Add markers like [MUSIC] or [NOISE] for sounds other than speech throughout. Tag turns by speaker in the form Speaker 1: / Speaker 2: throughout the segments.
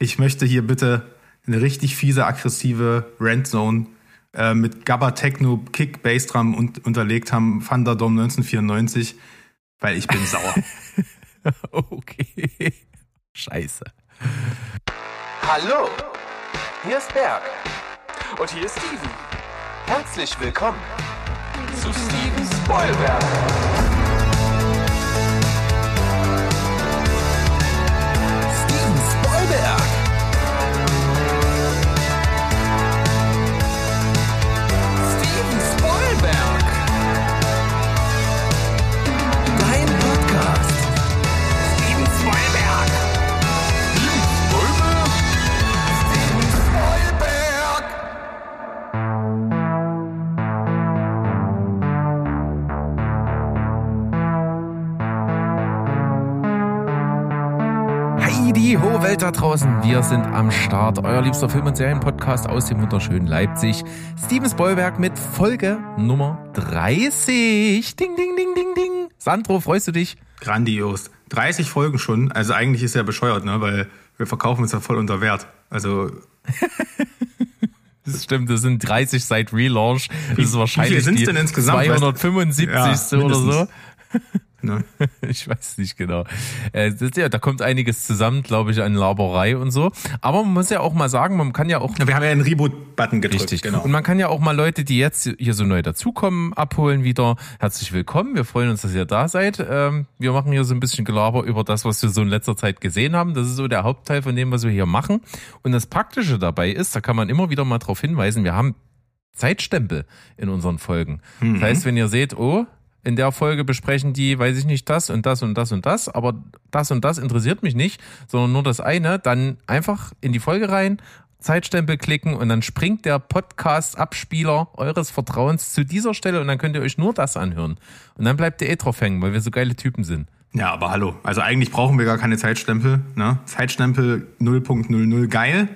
Speaker 1: Ich möchte hier bitte eine richtig fiese, aggressive Randzone äh, mit Gabba Techno Kick Bassdrum und, unterlegt haben, Thunderdome 1994, weil ich bin sauer. [LAUGHS]
Speaker 2: okay. Scheiße.
Speaker 3: Hallo, hier ist Berg. Und hier ist Steven. Herzlich willkommen zu Steven Spoilberg.
Speaker 2: Ho, Welt da draußen. Wir sind am Start. Euer liebster Film- und Serienpodcast aus dem wunderschönen Leipzig. Steven Spoilberg mit Folge Nummer 30. Ding, ding, ding, ding, ding. Sandro, freust du dich?
Speaker 1: Grandios. 30 Folgen schon. Also eigentlich ist ja bescheuert, ne? Weil wir verkaufen uns ja voll unter Wert. Also. [LAUGHS]
Speaker 2: Das stimmt, das sind 30 seit Relaunch. Das ist wahrscheinlich wie
Speaker 1: viel die denn insgesamt?
Speaker 2: 275. Ja, oder so. [LAUGHS] Ne? [LAUGHS] ich weiß nicht genau. Äh, das, ja, da kommt einiges zusammen, glaube ich, an Laberei und so. Aber man muss ja auch mal sagen, man kann ja auch.
Speaker 1: Wir haben ja einen Reboot-Button gedrückt. Richtig,
Speaker 2: genau. Und man kann ja auch mal Leute, die jetzt hier so neu dazukommen, abholen wieder. Herzlich willkommen. Wir freuen uns, dass ihr da seid. Ähm, wir machen hier so ein bisschen Gelaber über das, was wir so in letzter Zeit gesehen haben. Das ist so der Hauptteil von dem, was wir hier machen. Und das Praktische dabei ist, da kann man immer wieder mal darauf hinweisen, wir haben Zeitstempel in unseren Folgen. Mhm. Das heißt, wenn ihr seht, oh, in der Folge besprechen die, weiß ich nicht, das und das und das und das, aber das und das interessiert mich nicht, sondern nur das eine, dann einfach in die Folge rein, Zeitstempel klicken und dann springt der Podcast-Abspieler eures Vertrauens zu dieser Stelle und dann könnt ihr euch nur das anhören. Und dann bleibt ihr eh drauf hängen, weil wir so geile Typen sind.
Speaker 1: Ja, aber hallo. Also eigentlich brauchen wir gar keine Zeitstempel. Ne? Zeitstempel 0.00 geil.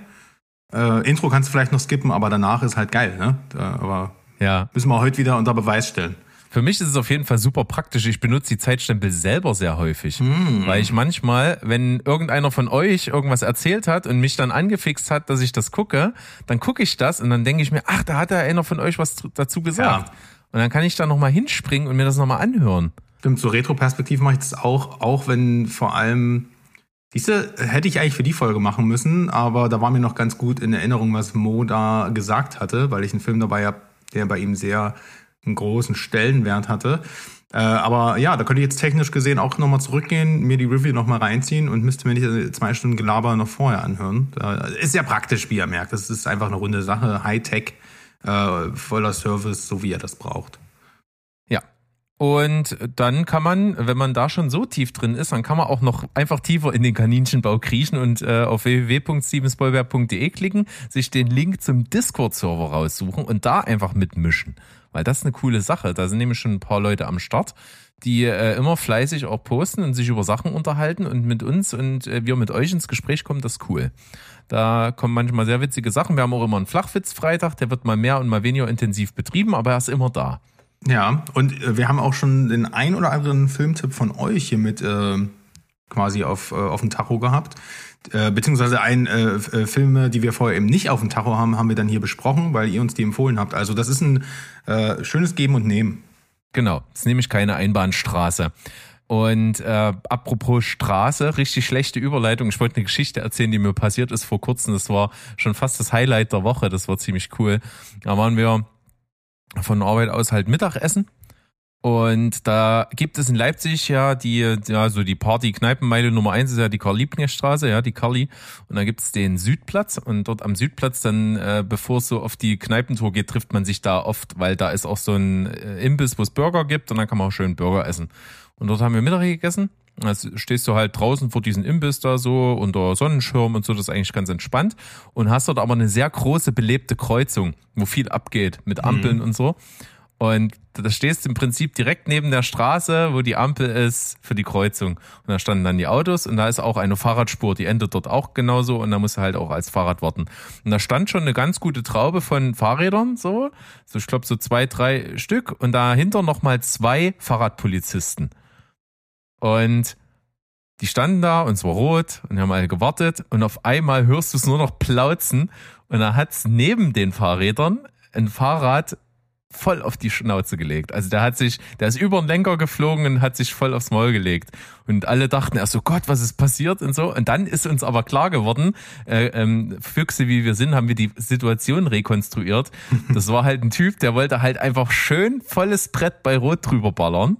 Speaker 1: Äh, Intro kannst du vielleicht noch skippen, aber danach ist halt geil. Ne? Da, aber ja. müssen wir heute wieder unter Beweis stellen.
Speaker 2: Für mich ist es auf jeden Fall super praktisch. Ich benutze die Zeitstempel selber sehr häufig, mm. weil ich manchmal, wenn irgendeiner von euch irgendwas erzählt hat und mich dann angefixt hat, dass ich das gucke, dann gucke ich das und dann denke ich mir, ach, da hat ja einer von euch was dazu gesagt. Ja. Und dann kann ich da nochmal hinspringen und mir das nochmal anhören.
Speaker 1: Stimmt, so Retro-Perspektiv mache ich das auch, auch wenn vor allem diese hätte ich eigentlich für die Folge machen müssen, aber da war mir noch ganz gut in Erinnerung, was Mo da gesagt hatte, weil ich einen Film dabei habe, der bei ihm sehr einen großen Stellenwert hatte. Äh, aber ja, da könnte ich jetzt technisch gesehen auch nochmal zurückgehen, mir die Review nochmal reinziehen und müsste mir nicht zwei Stunden Gelaber noch vorher anhören. Da, ist ja praktisch, wie ihr merkt. Das ist einfach eine runde Sache, Hightech, äh, voller Service, so wie er das braucht.
Speaker 2: Und dann kann man, wenn man da schon so tief drin ist, dann kann man auch noch einfach tiefer in den Kaninchenbau kriechen und äh, auf www.stevensbollberg.de klicken, sich den Link zum Discord-Server raussuchen und da einfach mitmischen weil das ist eine coole Sache. Da sind nämlich schon ein paar Leute am Start, die äh, immer fleißig auch posten und sich über Sachen unterhalten und mit uns und äh, wir mit euch ins Gespräch kommen, das ist cool. Da kommen manchmal sehr witzige Sachen. Wir haben auch immer einen Flachwitz-Freitag, der wird mal mehr und mal weniger intensiv betrieben, aber er ist immer da.
Speaker 1: Ja, und äh, wir haben auch schon den ein oder anderen Filmtipp von euch hier mit äh, quasi auf, äh, auf dem Tacho gehabt. Äh, beziehungsweise ein äh, äh, Filme, die wir vorher eben nicht auf dem Tacho haben, haben wir dann hier besprochen, weil ihr uns die empfohlen habt. Also das ist ein äh, schönes Geben und Nehmen.
Speaker 2: Genau, das ist nämlich keine Einbahnstraße. Und äh, apropos Straße, richtig schlechte Überleitung. Ich wollte eine Geschichte erzählen, die mir passiert ist vor kurzem. Das war schon fast das Highlight der Woche. Das war ziemlich cool. Da waren wir von Arbeit aus halt Mittagessen und da gibt es in Leipzig ja die, ja, so die Party-Kneipenmeile Nummer eins ist ja die Karl-Liebknecht-Straße, ja, die Karli. Und da gibt es den Südplatz und dort am Südplatz dann, äh, bevor es so auf die Kneipentour geht, trifft man sich da oft, weil da ist auch so ein äh, Imbiss, wo es Burger gibt und dann kann man auch schön Burger essen. Und dort haben wir Mittag gegessen. Also stehst du halt draußen vor diesem Imbiss da so unter Sonnenschirm und so, das ist eigentlich ganz entspannt. Und hast dort aber eine sehr große belebte Kreuzung, wo viel abgeht mit Ampeln mhm. und so. Und da stehst du im Prinzip direkt neben der Straße, wo die Ampel ist für die Kreuzung. Und da standen dann die Autos und da ist auch eine Fahrradspur, die endet dort auch genauso und da musst du halt auch als Fahrrad warten. Und da stand schon eine ganz gute Traube von Fahrrädern, so, so ich glaube so zwei, drei Stück und dahinter nochmal zwei Fahrradpolizisten. Und Die standen da und es war rot und haben alle gewartet und auf einmal hörst du es nur noch plauzen und da hat's neben den Fahrrädern ein Fahrrad voll auf die Schnauze gelegt. Also der hat sich, der ist über den Lenker geflogen und hat sich voll aufs Maul gelegt. Und alle dachten erst so, Gott, was ist passiert und so. Und dann ist uns aber klar geworden, äh, ähm, Füchse wie wir sind, haben wir die Situation rekonstruiert. Das war halt ein Typ, der wollte halt einfach schön volles Brett bei Rot drüber ballern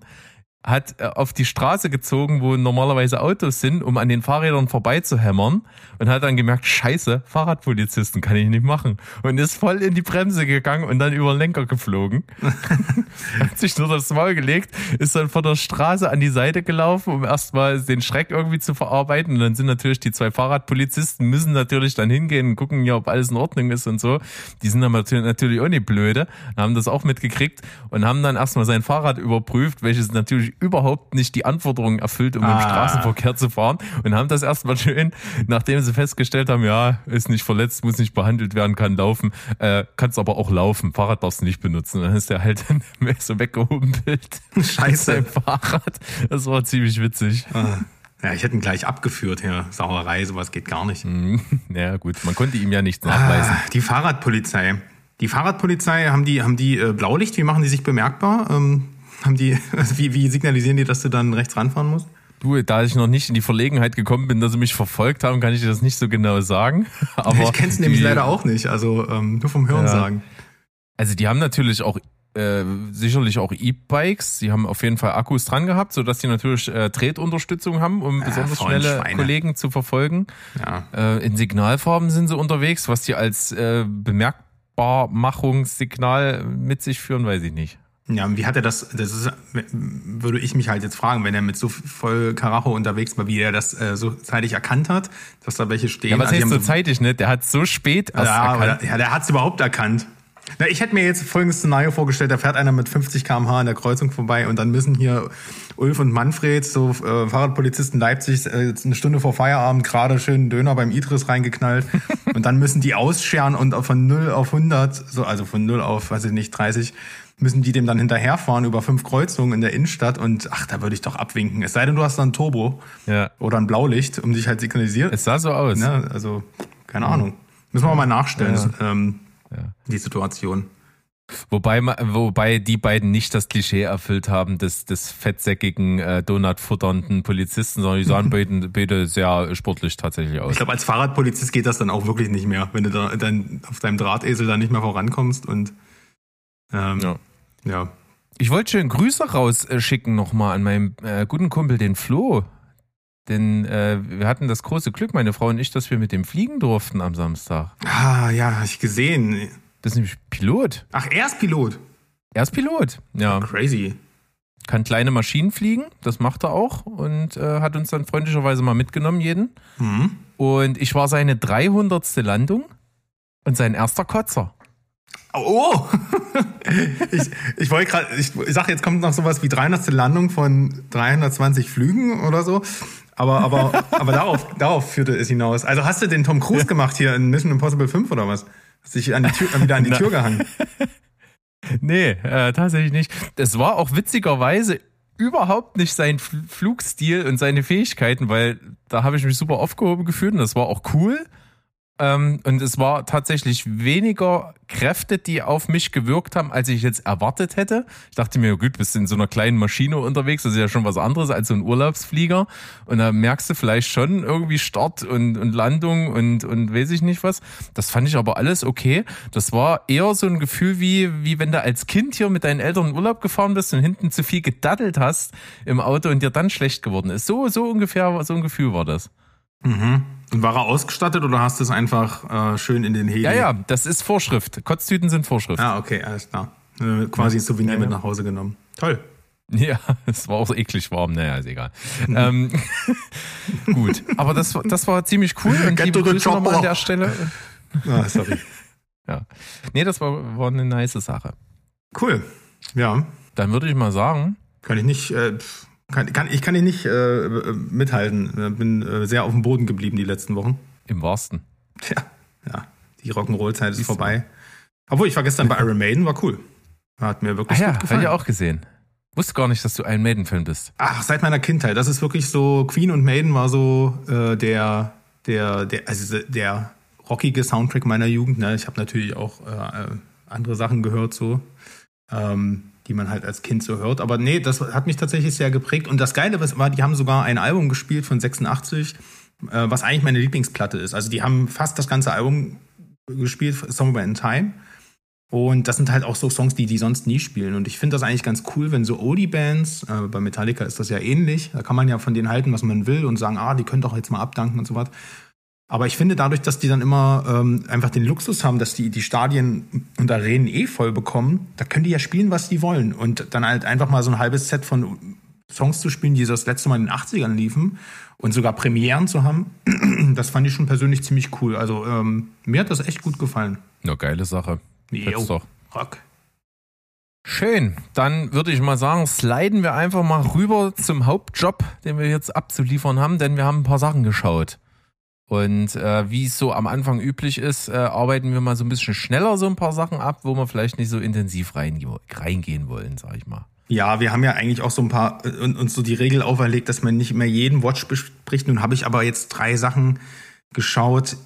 Speaker 2: hat äh, auf die Straße gezogen, wo normalerweise Autos sind, um an den Fahrrädern vorbeizuhämmern und hat dann gemerkt, scheiße, Fahrradpolizisten kann ich nicht machen. Und ist voll in die Bremse gegangen und dann über den Lenker geflogen. [LAUGHS] hat sich nur das Maul gelegt, ist dann von der Straße an die Seite gelaufen, um erstmal den Schreck irgendwie zu verarbeiten. Und dann sind natürlich die zwei Fahrradpolizisten, müssen natürlich dann hingehen und gucken, ja, ob alles in Ordnung ist und so. Die sind dann natürlich auch nicht blöde, haben das auch mitgekriegt und haben dann erstmal sein Fahrrad überprüft, welches natürlich überhaupt nicht die Anforderungen erfüllt, um ah. im Straßenverkehr zu fahren und haben das erstmal schön, nachdem sie festgestellt haben, ja, ist nicht verletzt, muss nicht behandelt werden, kann laufen, äh, kannst aber auch laufen, Fahrrad darfst du nicht benutzen. Und dann ist der halt [LAUGHS] so weggehumpelt.
Speaker 1: Scheiße.
Speaker 2: Fahrrad. Das war ziemlich witzig.
Speaker 1: Ah. Ja, ich hätte ihn gleich abgeführt, ja. Sauerei, sowas geht gar nicht.
Speaker 2: Mhm. [LAUGHS] Ja, gut, man konnte ihm ja nichts nachweisen. Ah,
Speaker 1: die Fahrradpolizei. Die Fahrradpolizei, haben die, haben die äh, Blaulicht? Wie machen die sich bemerkbar? Ähm, haben die, [LAUGHS] wie, wie signalisieren die, dass du dann rechts ranfahren musst?
Speaker 2: Du, da ich noch nicht in die Verlegenheit gekommen bin, dass sie mich verfolgt haben, kann ich dir das nicht so genau sagen. [LAUGHS]
Speaker 1: Aber ich kenne es nämlich leider auch nicht, also ähm, nur vom Hören ja. sagen.
Speaker 2: Also die haben natürlich auch äh, sicherlich auch E-Bikes. Sie haben auf jeden Fall Akkus dran gehabt, sodass sie natürlich äh, Tretunterstützung haben, um ja, besonders schnelle Schweine. Kollegen zu verfolgen. Ja. Äh, in Signalfarben sind sie unterwegs, was die als äh, Bemerkbarmachungssignal mit sich führen, weiß ich nicht.
Speaker 1: Ja, wie hat er das, das ist, würde ich mich halt jetzt fragen, wenn er mit so voll Karacho unterwegs war, wie er das äh, so zeitig erkannt hat, dass da welche stehen. Ja,
Speaker 2: was also heißt so zeitig, ne? Der hat so spät
Speaker 1: ja, erkannt. ja, der hat es überhaupt erkannt. Na, ich hätte mir jetzt folgendes Szenario vorgestellt, da fährt einer mit 50 km/h an der Kreuzung vorbei und dann müssen hier Ulf und Manfred, so äh, Fahrradpolizisten Leipzig, äh, eine Stunde vor Feierabend gerade schön Döner beim Idris reingeknallt [LAUGHS] und dann müssen die ausscheren und von 0 auf 100, so, also von 0 auf, weiß ich nicht, 30, müssen die dem dann hinterherfahren über fünf Kreuzungen in der Innenstadt und ach, da würde ich doch abwinken. Es sei denn, du hast dann ein Turbo ja. oder ein Blaulicht, um dich halt signalisiert.
Speaker 2: Es sah so aus.
Speaker 1: Ne? Also, keine mhm. Ahnung. Müssen wir mal nachstellen, ja. Ähm, ja. die Situation.
Speaker 2: Wobei, wobei die beiden nicht das Klischee erfüllt haben des, des fettsäckigen, äh, Donut-futternden Polizisten, sondern die sahen [LAUGHS] beide, beide sehr sportlich tatsächlich aus.
Speaker 1: Ich glaube, als Fahrradpolizist geht das dann auch wirklich nicht mehr, wenn du da, dann auf deinem Drahtesel dann nicht mehr vorankommst und ähm, ja. Ja.
Speaker 2: Ich wollte schön Grüße rausschicken nochmal an meinen äh, guten Kumpel, den Flo. Denn äh, wir hatten das große Glück, meine Frau und ich, dass wir mit dem fliegen durften am Samstag.
Speaker 1: Ah, ja, habe ich gesehen.
Speaker 2: Das ist nämlich Pilot.
Speaker 1: Ach, er ist Pilot.
Speaker 2: Er ist Pilot, ja.
Speaker 1: Crazy.
Speaker 2: Kann kleine Maschinen fliegen, das macht er auch und äh, hat uns dann freundlicherweise mal mitgenommen, jeden. Mhm. Und ich war seine 300. Landung und sein erster Kotzer.
Speaker 1: Oh! [LAUGHS] ich ich wollte gerade, ich, ich sag, jetzt kommt noch sowas wie 300. Landung von 320 Flügen oder so. Aber, aber, [LAUGHS] aber darauf, darauf führte es hinaus. Also hast du den Tom Cruise gemacht hier in Mission Impossible 5 oder was? Hast dich an die Tür, wieder an die [LAUGHS] Tür gehangen?
Speaker 2: Nee, äh, tatsächlich nicht. Das war auch witzigerweise überhaupt nicht sein Flugstil und seine Fähigkeiten, weil da habe ich mich super aufgehoben gefühlt und das war auch cool. Ähm, und es war tatsächlich weniger Kräfte, die auf mich gewirkt haben, als ich jetzt erwartet hätte. Ich dachte mir, gut, bist du in so einer kleinen Maschine unterwegs, das ist ja schon was anderes als so ein Urlaubsflieger. Und da merkst du vielleicht schon irgendwie Start und, und Landung und, und weiß ich nicht was. Das fand ich aber alles okay. Das war eher so ein Gefühl wie, wie wenn du als Kind hier mit deinen Eltern in Urlaub gefahren bist und hinten zu viel gedaddelt hast im Auto und dir dann schlecht geworden ist. So, so ungefähr, so ein Gefühl war das.
Speaker 1: Mhm. Und war er ausgestattet oder hast du es einfach äh, schön in den Heli?
Speaker 2: Ja, ja, das ist Vorschrift. Kotztüten sind Vorschrift.
Speaker 1: Ah, okay, alles klar. Äh, quasi ein Souvenir ja, mit nach Hause genommen. Toll. [LAUGHS]
Speaker 2: Ja, es war auch so eklig warm. Naja, ist egal. ähm, [LAUGHS] gut, aber das, das war ziemlich cool. Und
Speaker 1: Get liebe Grüße nochmal
Speaker 2: an der Stelle.
Speaker 1: Ah, sorry. [LAUGHS]
Speaker 2: ja. Nee, das war, war eine nice Sache.
Speaker 1: Cool. Ja.
Speaker 2: Dann würde ich mal sagen.
Speaker 1: Kann ich nicht... Äh, kann, kann, ich kann ihn nicht äh, mithalten. Bin äh, sehr auf dem Boden geblieben die letzten Wochen.
Speaker 2: Im wahrsten.
Speaker 1: Tja, ja. Die Rock'n'Roll-Zeit ist vorbei. Obwohl, ich war gestern bei Iron Maiden, war cool. Hat mir wirklich ah, ja, gut gefallen.
Speaker 2: Ja, auch gesehen. Wusste gar nicht, dass du ein Maiden-Fan bist.
Speaker 1: Ach, seit meiner Kindheit. Das ist wirklich so, Queen und Maiden war so äh, der, der, der, also der rockige Soundtrack meiner Jugend. Ne? Ich habe natürlich auch äh, andere Sachen gehört, so, ähm, die man halt als Kind so hört. Aber nee, das hat mich tatsächlich sehr geprägt. Und das Geile war, die haben sogar ein Album gespielt von 86, äh, was eigentlich meine Lieblingsplatte ist. Also die haben fast das ganze Album gespielt, Somewhere in Time. Und das sind halt auch so Songs, die die sonst nie spielen. Und ich finde das eigentlich ganz cool, wenn so Oldie-Bands, äh, bei Metallica ist das ja ähnlich, da kann man ja von denen halten, was man will und sagen, ah, die können doch jetzt mal abdanken und so was. Aber ich finde dadurch, dass die dann immer ähm, einfach den Luxus haben, dass die die Stadien und Arenen eh voll bekommen, da können die ja spielen, was die wollen. Und dann halt einfach mal so ein halbes Set von Songs zu spielen, die das letzte Mal in den 80ern liefen und sogar Premieren zu haben, [CLEARS THROAT] das fand ich schon persönlich ziemlich cool. Also ähm, mir hat das echt gut gefallen.
Speaker 2: Ja, geile Sache.
Speaker 1: Jo,
Speaker 2: doch.
Speaker 1: Rock.
Speaker 2: Schön. Dann würde ich mal sagen, sliden wir einfach mal rüber zum Hauptjob, den wir jetzt abzuliefern haben, denn wir haben ein paar Sachen geschaut. Und äh, wie es so am Anfang üblich ist, äh, arbeiten wir mal so ein bisschen schneller so ein paar Sachen ab, wo wir vielleicht nicht so intensiv reinge reingehen wollen, sag ich mal.
Speaker 1: Ja, wir haben ja eigentlich auch so ein paar äh, uns so die Regel auferlegt, dass man nicht immer jeden Watch bespricht. Nun habe ich aber jetzt drei Sachen geschaut,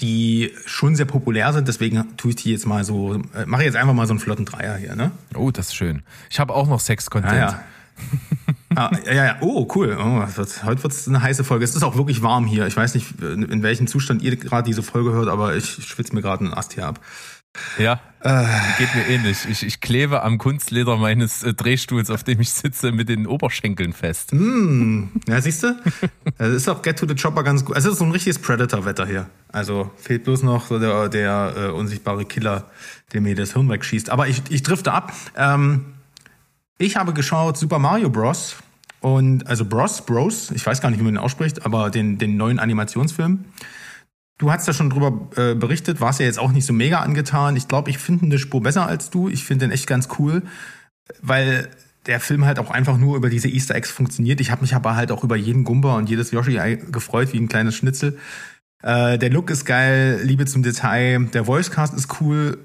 Speaker 1: die schon sehr populär sind. Deswegen tue ich die jetzt mal so, äh, mache jetzt einfach mal so einen flotten Dreier hier, ne?
Speaker 2: Oh, das ist schön. Ich habe auch noch Sex-Content.
Speaker 1: Ja, ja. [LAUGHS] ah, ja, ja, oh, cool. Oh, wird, heute wird es eine heiße Folge. Es ist auch wirklich warm hier. Ich weiß nicht, in welchem Zustand ihr gerade diese Folge hört, aber ich schwitze mir gerade einen Ast hier ab.
Speaker 2: Ja, äh. geht mir ähnlich. Ich, ich klebe am Kunstleder meines äh, Drehstuhls, auf dem ich sitze, mit den Oberschenkeln fest.
Speaker 1: Mm, ja, siehst du? [LAUGHS] Das ist auch Get to the Chopper ganz gut. Es ist so ein richtiges Predator-Wetter hier. Also fehlt bloß noch der, der äh, unsichtbare Killer, der mir das Hirn wegschießt. Aber ich, ich drifte ab. Ähm, ich habe geschaut Super Mario Bros. Und also Bros, Bros, ich weiß gar nicht, wie man den ausspricht, aber den, den neuen Animationsfilm. Du hast ja schon drüber äh, berichtet, warst ja jetzt auch nicht so mega angetan. Ich glaube, ich finde eine Spur besser als du. Ich finde den echt ganz cool, weil der Film halt auch einfach nur über diese Easter Eggs funktioniert. Ich habe mich aber halt auch über jeden Gumba und jedes Yoshi gefreut, wie ein kleines Schnitzel. Äh, der Look ist geil, Liebe zum Detail, der Voicecast ist cool.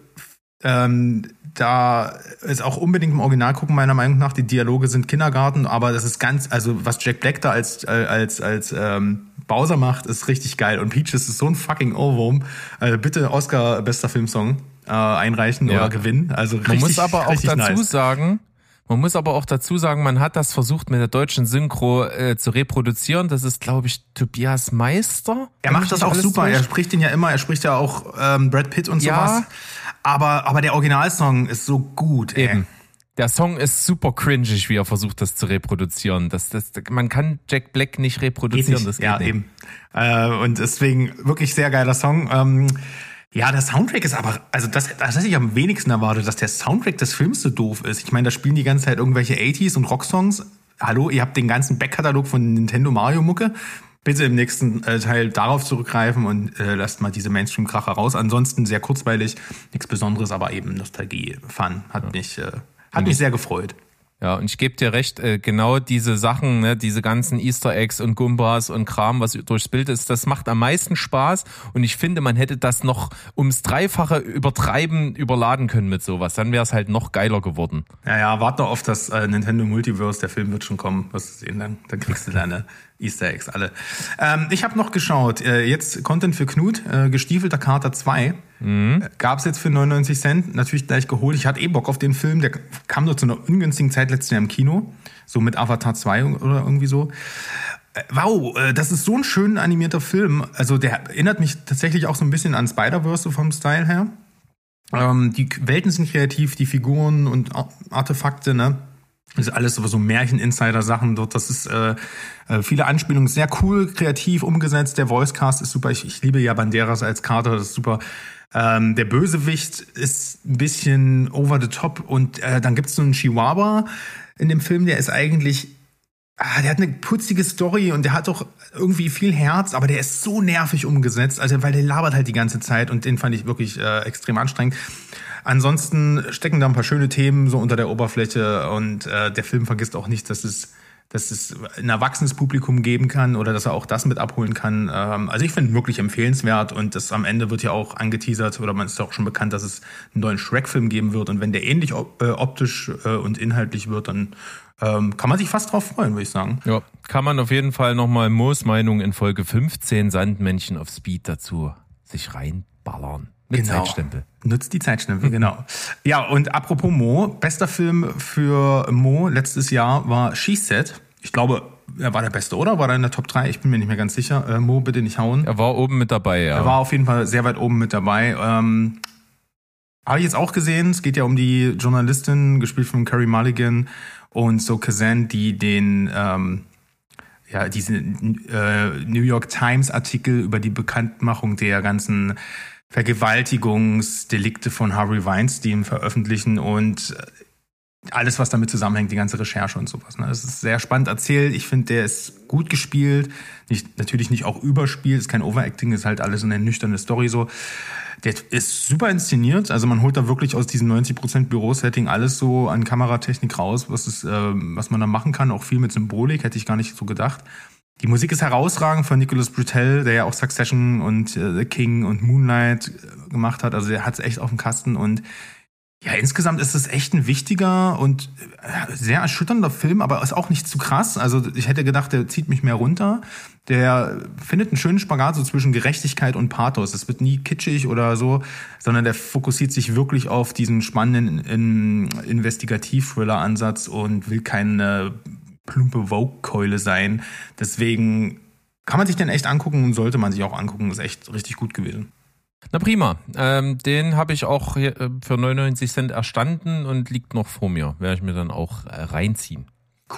Speaker 1: Ähm, da ist auch unbedingt im Original gucken, meiner Meinung nach. Die Dialoge sind Kindergarten, aber das ist ganz, also was Jack Black da als, äh, als, als ähm, Bowser macht, ist richtig geil. Und Peaches ist so ein fucking Ohrwurm. Also bitte Oscar bester Filmsong äh, einreichen ja. oder gewinnen. Also richtig,
Speaker 2: Man muss aber auch dazu
Speaker 1: nice.
Speaker 2: sagen, man muss aber auch dazu sagen, man hat das versucht mit der deutschen Synchro äh, zu reproduzieren. Das ist, glaube ich, Tobias Meister.
Speaker 1: Er macht das auch super. Durch. Er spricht den ja immer. Er spricht ja auch ähm, Brad Pitt und
Speaker 2: ja.
Speaker 1: sowas. Aber, aber der Originalsong ist so gut. Ey.
Speaker 2: Eben. Der Song ist super cringig, wie er versucht, das zu reproduzieren. Das, das, man kann Jack Black nicht reproduzieren.
Speaker 1: Nicht.
Speaker 2: Das geht
Speaker 1: ja,
Speaker 2: nicht.
Speaker 1: eben. Äh, und deswegen wirklich sehr geiler Song. Ähm, ja, der Soundtrack ist aber, also das, das hätte ich am wenigsten erwartet, dass der Soundtrack des Films so doof ist. Ich meine, da spielen die ganze Zeit irgendwelche 80s und Rocksongs. Hallo, ihr habt den ganzen Backkatalog von Nintendo Mario Mucke. Bitte im nächsten äh, Teil darauf zurückgreifen und äh, lasst mal diese Mainstream-Kracher raus. Ansonsten sehr kurzweilig, nichts Besonderes, aber eben Nostalgie-Fun. Hat ja. mich, äh, hat mich sehr gefreut.
Speaker 2: Ja, und ich gebe dir recht, äh, genau diese Sachen, ne, diese ganzen Easter Eggs und Gumbas und Kram, was durchs Bild ist, das macht am meisten Spaß. Und ich finde, man hätte das noch ums Dreifache übertreiben, überladen können mit sowas. Dann wäre es halt noch geiler geworden.
Speaker 1: Ja, ja, warte auf das äh, Nintendo Multiverse, der Film wird schon kommen. Was du sehen, dann, dann kriegst du deine Easter Eggs alle. Ähm, ich habe noch geschaut, äh, jetzt Content für Knut, äh, gestiefelter Kater 2. Mhm. Gab es jetzt für 99 Cent, natürlich gleich geholt. Ich hatte eh Bock auf den Film, der kam nur zu einer ungünstigen Zeit letztes Jahr im Kino, so mit Avatar 2 oder irgendwie so. Äh, wow, äh, das ist so ein schön animierter Film. Also der erinnert mich tatsächlich auch so ein bisschen an Spider-Verse vom Style her. Ähm, die Welten sind kreativ, die Figuren und Artefakte, ne? Das ist alles so Märchen-Insider-Sachen dort. Das ist äh, äh, viele Anspielungen, sehr cool, kreativ umgesetzt. Der Voicecast ist super. Ich, ich liebe ja Banderas als Kater, das ist super. Ähm, der Bösewicht ist ein bisschen over the top und äh, dann gibt's so einen Chihuahua in dem Film, der ist eigentlich Ah, der hat eine putzige Story und der hat doch irgendwie viel Herz, aber der ist so nervig umgesetzt, also weil der labert halt die ganze Zeit und den fand ich wirklich äh, extrem anstrengend. Ansonsten stecken da ein paar schöne Themen so unter der Oberfläche und äh, der Film vergisst auch nicht, dass es dass es ein erwachsenes Publikum geben kann oder dass er auch das mit abholen kann. Ähm, also ich finde wirklich empfehlenswert und das am Ende wird ja auch angeteasert oder man ist auch schon bekannt, dass es einen neuen Shrek-Film geben wird und wenn der ähnlich äh, optisch äh, und inhaltlich wird, dann ähm, kann man sich fast drauf freuen, würde ich sagen.
Speaker 2: Ja, kann man auf jeden Fall nochmal Moos Meinung in Folge 15 Sandmännchen auf Speed dazu sich reinballern. Mit
Speaker 1: Genau.
Speaker 2: Zeitstempel.
Speaker 1: Nutzt die Zeitstempel, genau. [LAUGHS] Ja, und apropos Mo, bester Film für Mo letztes Jahr war She Said. Ich glaube, er war der beste, oder? War er in der Top 3? Ich bin mir nicht mehr ganz sicher. Äh, Mo, bitte nicht hauen.
Speaker 2: Er war oben mit dabei, ja.
Speaker 1: Er war auf jeden Fall sehr weit oben mit dabei. Ähm, Habe ich jetzt auch gesehen. Es geht ja um die Journalistin, gespielt von Carrie Mulligan und so Kazan, die den ähm, ja, diese äh, New York Times Artikel über die Bekanntmachung der ganzen Vergewaltigungsdelikte von Harvey Weinstein veröffentlichen und alles, was damit zusammenhängt, die ganze Recherche und sowas. Ne? Das ist sehr spannend erzählt. Ich finde, der ist gut gespielt. Nicht, natürlich nicht auch überspielt, ist kein Overacting, ist halt alles so eine nüchterne Story so. Der ist super inszeniert. Also man holt da wirklich aus diesem 90% Bürosetting alles so an Kameratechnik raus, was, es, ähm, was man da machen kann. Auch viel mit Symbolik, hätte ich gar nicht so gedacht. Die Musik ist herausragend von Nicholas Britell, der ja auch Succession und äh, The King und Moonlight äh, gemacht hat. Also der hat es echt auf dem Kasten und ja, insgesamt ist es echt ein wichtiger und äh, sehr erschütternder Film, aber ist auch nicht zu krass. Also ich hätte gedacht, der zieht mich mehr runter. Der findet einen schönen Spagat so zwischen Gerechtigkeit und Pathos. Es wird nie kitschig oder so, sondern der fokussiert sich wirklich auf diesen spannenden in, Investigativ-Thriller-Ansatz und will keine plumpe Vogue-Keule sein. Deswegen kann man sich den echt angucken und sollte man sich auch angucken. Ist echt richtig gut gewesen.
Speaker 2: Na prima. Ähm, den habe ich auch äh, für 99 Cent erstanden und liegt noch vor mir. Werde ich mir dann auch äh, reinziehen.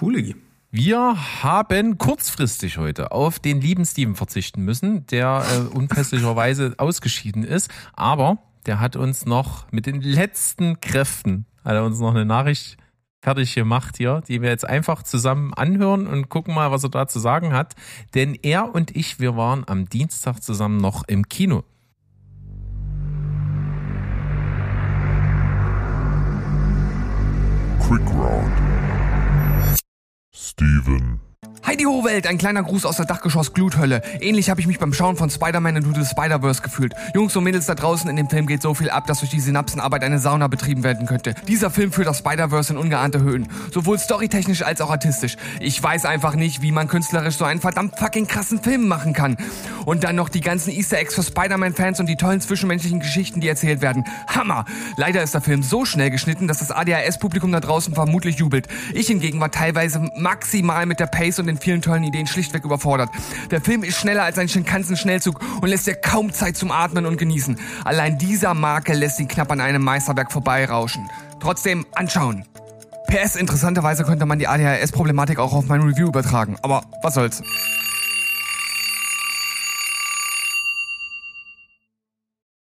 Speaker 1: Cool.
Speaker 2: Wir haben kurzfristig heute auf den lieben Steven verzichten müssen, der äh, unpässlicherweise [LAUGHS] ausgeschieden ist. Aber der hat uns noch mit den letzten Kräften, hat er uns noch eine Nachricht fertig gemacht hier, die wir jetzt einfach zusammen anhören und gucken mal, was er da zu sagen hat. Denn er und ich, wir waren am Dienstag zusammen noch im Kino.
Speaker 4: Quick Round. Steven.
Speaker 5: Heidi Ho-Welt, ein kleiner Gruß aus der Dachgeschoss Gluthölle. Ähnlich habe ich mich beim Schauen von Spider-Man Into the Spider-Verse gefühlt. Jungs und Mädels da draußen, in dem Film geht so viel ab, dass durch die Synapsenarbeit eine Sauna betrieben werden könnte. Dieser Film führt das Spider-Verse in ungeahnte Höhen. Sowohl storytechnisch als auch artistisch. Ich weiß einfach nicht, wie man künstlerisch so einen verdammt fucking krassen Film machen kann. Und dann noch die ganzen Easter Eggs für Spider-Man-Fans und die tollen zwischenmenschlichen Geschichten, die erzählt werden. Hammer! Leider ist der Film so schnell geschnitten, dass das ADHS-Publikum da draußen vermutlich jubelt. Ich hingegen war teilweise maximal mit der Pace und den vielen tollen Ideen schlichtweg überfordert. Der Film ist schneller als ein Shinkansen-Schnellzug und lässt dir kaum Zeit zum Atmen und Genießen. Allein dieser Makel lässt ihn knapp an einem Meisterwerk vorbeirauschen. Trotzdem anschauen. PS, interessanterweise könnte man die ADHS-Problematik auch auf mein Review übertragen. Aber was soll's.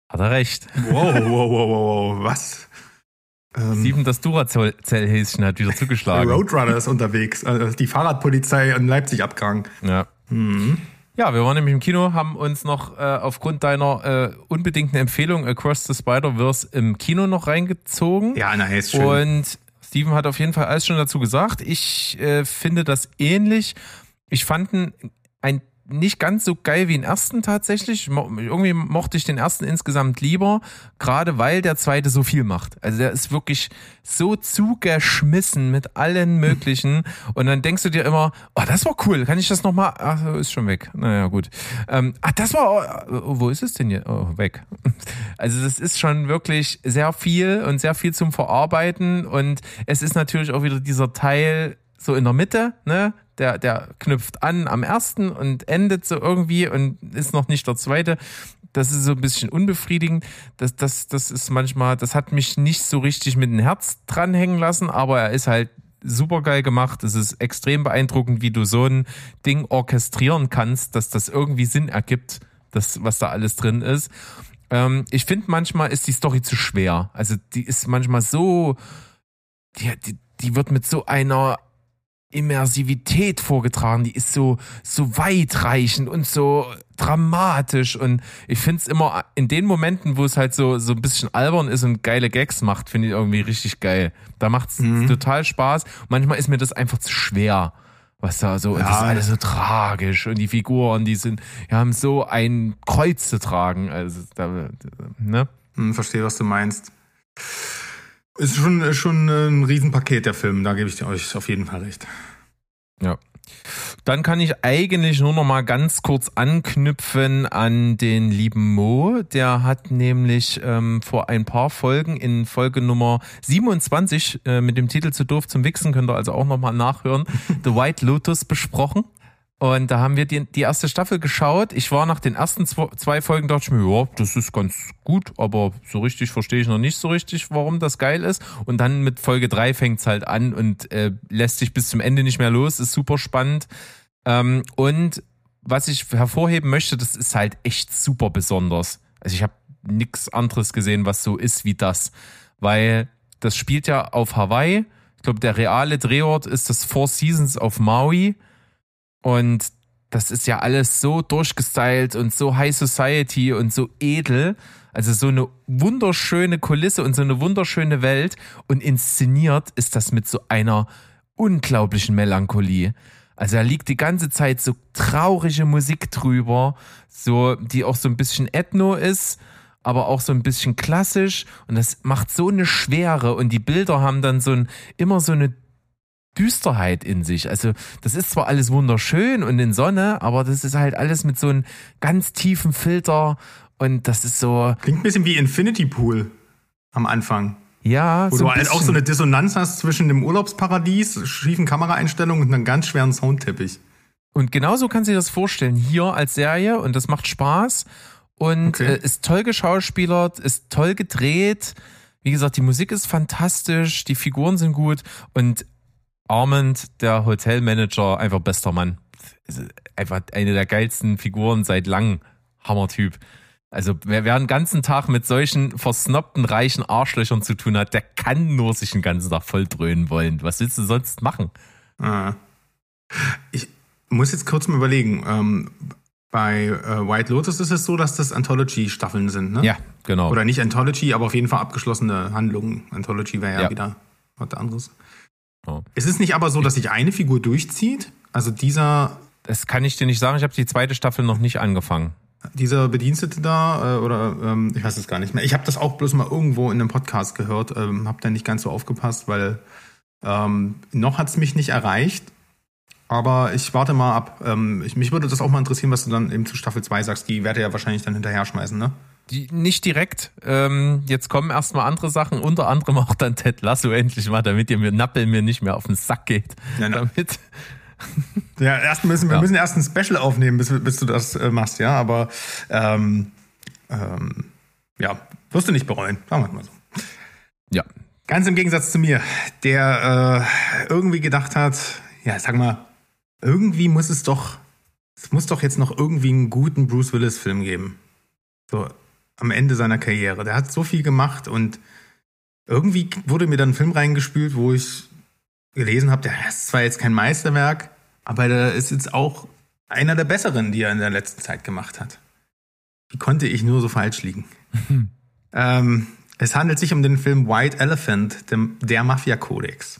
Speaker 2: Hat er recht.
Speaker 1: Wow, wow, wow, wow, wow. Was? Ähm,
Speaker 2: Steven, das Duracell-Häschen hat wieder zugeschlagen.
Speaker 1: Roadrunner ist unterwegs. Also die Fahrradpolizei in Leipzig abgegangen.
Speaker 2: Ja. Ja, wir waren nämlich im Kino, haben uns noch äh, aufgrund deiner äh, unbedingten Empfehlung Across the Spider-Verse im Kino noch reingezogen.
Speaker 1: Ja, na, ist schön.
Speaker 2: Und Steven hat auf jeden Fall alles schon dazu gesagt. Ich äh, finde das ähnlich. Ich fand ihn ein nicht ganz so geil wie den ersten tatsächlich. Irgendwie mochte ich den ersten insgesamt lieber, gerade weil der zweite so viel macht. Also der ist wirklich so zugeschmissen mit allen möglichen und dann denkst du dir immer, oh, das war cool, kann ich das nochmal? Ach, ist schon weg. Naja, gut. Ähm, ach, das war, oh, wo ist es denn hier? Oh, weg. [LAUGHS] Also das ist schon wirklich sehr viel und sehr viel zum Verarbeiten und es ist natürlich auch wieder dieser Teil so in der Mitte, ne? Der, der knüpft an am ersten und endet so irgendwie und ist noch nicht der zweite. Das ist so ein bisschen unbefriedigend. Das, das, das ist manchmal, das hat mich nicht so richtig mit dem Herz dranhängen lassen, aber er ist halt super geil gemacht. Es ist extrem beeindruckend, wie du so ein Ding orchestrieren kannst, dass das irgendwie Sinn ergibt, das, was da alles drin ist. Ähm, ich finde, manchmal ist die Story zu schwer. Also die ist manchmal so, die, die, die wird mit so einer Immersivität vorgetragen, die ist so, so weitreichend und so dramatisch und ich find's immer in den Momenten, wo es halt so, so ein bisschen albern ist und geile Gags macht, finde ich irgendwie richtig geil. Da macht's total Spaß. Manchmal ist mir das einfach zu schwer. Was da so,
Speaker 1: Ja.
Speaker 2: das ist alles so tragisch und die Figuren, die sind, die haben so ein Kreuz zu tragen. Also, da, ne?
Speaker 1: Hm, verstehe, was du meinst. Ist schon, schon ein Riesenpaket, der Film. Da gebe ich euch auf jeden Fall recht.
Speaker 2: Ja. Dann kann ich eigentlich nur noch mal ganz kurz anknüpfen an den lieben Mo. Der hat nämlich ähm, vor ein paar Folgen in Folge Nummer 27 äh, mit dem Titel Zu doof zum Wichsen, könnt ihr also auch noch mal nachhören, [LAUGHS] The White Lotus besprochen. Und da haben wir die, die erste Staffel geschaut. Ich war nach den ersten zwei, zwei Folgen, dachte ich mir, ja, das ist ganz gut, aber so richtig verstehe ich noch nicht so richtig, warum das geil ist. Und dann mit Folge drei fängt's halt an und äh, lässt sich bis zum Ende nicht mehr los, ist super spannend. Ähm, und was ich hervorheben möchte, das ist halt echt super besonders. Also ich habe nichts anderes gesehen, was so ist wie das. Weil das spielt ja auf Hawaii. Ich glaube, der reale Drehort ist das Four Seasons auf Maui. Und das ist ja alles so durchgestylt und so High Society und so edel. Also so eine wunderschöne Kulisse und so eine wunderschöne Welt. Und inszeniert ist das mit so einer unglaublichen Melancholie. Also da liegt die ganze Zeit so traurige Musik drüber, so, die auch so ein bisschen ethno ist, aber auch so ein bisschen klassisch. Und das macht so eine Schwere. Und die Bilder haben dann so ein, immer so eine Düsterheit in sich. Also das ist zwar alles wunderschön und in Sonne, aber das ist halt alles mit so einem ganz tiefen Filter und das ist so,
Speaker 1: Klingt ein bisschen wie Infinity Pool am Anfang.
Speaker 2: ja,
Speaker 1: Wo
Speaker 2: so
Speaker 1: du halt auch so eine Dissonanz hast zwischen dem Urlaubsparadies, schiefen Kameraeinstellungen und einem ganz schweren Soundteppich.
Speaker 2: Und genauso kann sich das vorstellen hier als Serie und das macht Spaß und
Speaker 1: Okay.
Speaker 2: äh, ist toll geschauspielert, ist toll gedreht. Wie gesagt, die Musik ist fantastisch, die Figuren sind gut und Armand, der Hotelmanager, einfach bester Mann. Einfach eine der geilsten Figuren seit langem. Hammertyp. Also wer, wer einen ganzen Tag mit solchen versnobten, reichen Arschlöchern zu tun hat, der kann nur sich den ganzen Tag volldröhnen wollen. Was willst du sonst machen?
Speaker 1: Ah. Ich muss jetzt kurz mal überlegen. Ähm, bei äh, White Lotus ist es so, dass das Anthology-Staffeln sind, ne?
Speaker 2: Ja, genau.
Speaker 1: Oder nicht Anthology, aber auf jeden Fall abgeschlossene Handlungen. Anthology wäre ja,
Speaker 2: Ja.
Speaker 1: wieder was anderes.
Speaker 2: Ja.
Speaker 1: Es ist nicht aber so, dass sich eine Figur durchzieht. Also dieser,
Speaker 2: Das kann ich dir nicht sagen. Ich habe die zweite Staffel noch nicht angefangen.
Speaker 1: dieser Bedienstete da, äh, oder ähm, ich weiß es gar nicht mehr. Ich habe das auch bloß mal irgendwo in einem Podcast gehört, ähm, habe da nicht ganz so aufgepasst, weil ähm, noch hat's mich nicht erreicht. Aber ich warte mal ab. Ähm, ich, mich würde das auch mal interessieren, was du dann eben zu Staffel 2 sagst. Die werde ja wahrscheinlich dann hinterher schmeißen, ne?
Speaker 2: Die, nicht direkt. Ähm, jetzt kommen erstmal andere Sachen, unter anderem auch dann Ted Lasso endlich mal, damit ihr mir Nappel mir nicht mehr auf den Sack geht.
Speaker 1: Ja, na.
Speaker 2: Damit.
Speaker 1: Ja, erst müssen wir
Speaker 2: Ja.
Speaker 1: müssen erst ein Special aufnehmen, bis, bis du das äh, machst, ja. Aber ähm, ähm, ja, wirst du nicht bereuen, sagen wir mal so.
Speaker 2: Ja.
Speaker 1: Ganz im Gegensatz zu mir, der äh, irgendwie gedacht hat, ja, sag mal, irgendwie muss es doch, es muss doch jetzt noch irgendwie einen guten Bruce Willis-Film geben. So am Ende seiner Karriere. Der hat so viel gemacht und irgendwie wurde mir dann ein Film reingespült, wo ich gelesen habe, der ist zwar jetzt kein Meisterwerk, aber der ist jetzt auch einer der besseren, die er in der letzten Zeit gemacht hat. Wie konnte ich nur so falsch liegen? [LAUGHS] ähm, es handelt sich um den Film White Elephant, der Mafia-Kodex.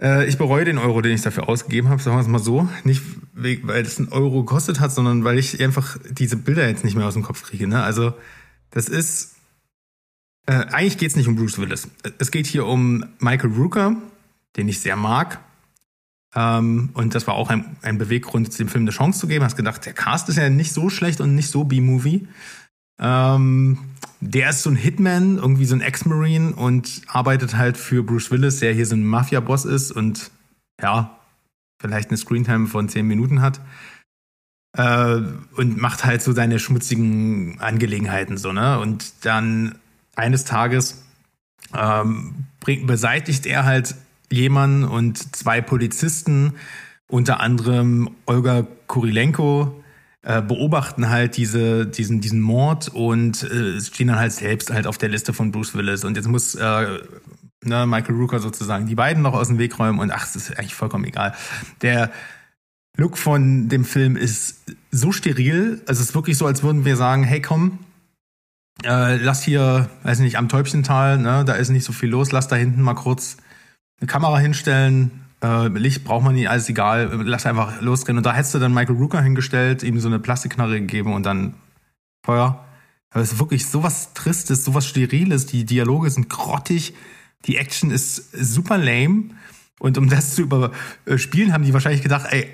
Speaker 1: Äh, ich bereue den Euro, den ich dafür ausgegeben habe, sagen wir es mal so. Nicht, we- weil es einen Euro gekostet hat, sondern weil ich einfach diese Bilder jetzt nicht mehr aus dem Kopf kriege. Ne? Also, das ist. Äh, eigentlich geht es nicht um Bruce Willis. Es geht hier um Michael Rooker, den ich sehr mag. Ähm, und das war auch ein, ein Beweggrund, dem Film eine Chance zu geben. Hast gedacht, der Cast ist ja nicht so schlecht und nicht so B-Movie. Ähm, der ist so ein Hitman, irgendwie so ein Ex-Marine und arbeitet halt für Bruce Willis, der hier so ein Mafia-Boss ist und ja, vielleicht eine Screentime von 10 Minuten hat. Äh, und macht halt so seine schmutzigen Angelegenheiten so, ne? Und dann eines Tages ähm, beseitigt er halt jemanden und zwei Polizisten, unter anderem Olga Kurilenko, äh, beobachten halt diese, diesen, diesen Mord und äh, stehen dann halt selbst halt auf der Liste von Bruce Willis. Und jetzt muss äh, ne, Michael Rooker sozusagen die beiden noch aus dem Weg räumen und ach, es ist eigentlich vollkommen egal. Der Look von dem Film ist so steril, also es ist wirklich so, als würden wir sagen, hey komm, äh, lass hier, weiß nicht, am Täubchental, ne, da ist nicht so viel los, lass da hinten mal kurz eine Kamera hinstellen, Äh, Licht braucht man nicht, alles egal, lass einfach losrennen. Und da hättest du dann Michael Rooker hingestellt, ihm so eine Plastikknarre gegeben und dann Feuer. Aber es ist wirklich sowas Tristes, sowas Steriles. Die Dialoge sind grottig, die Action ist super lame. Und um das zu überspielen, haben die wahrscheinlich gedacht, ey,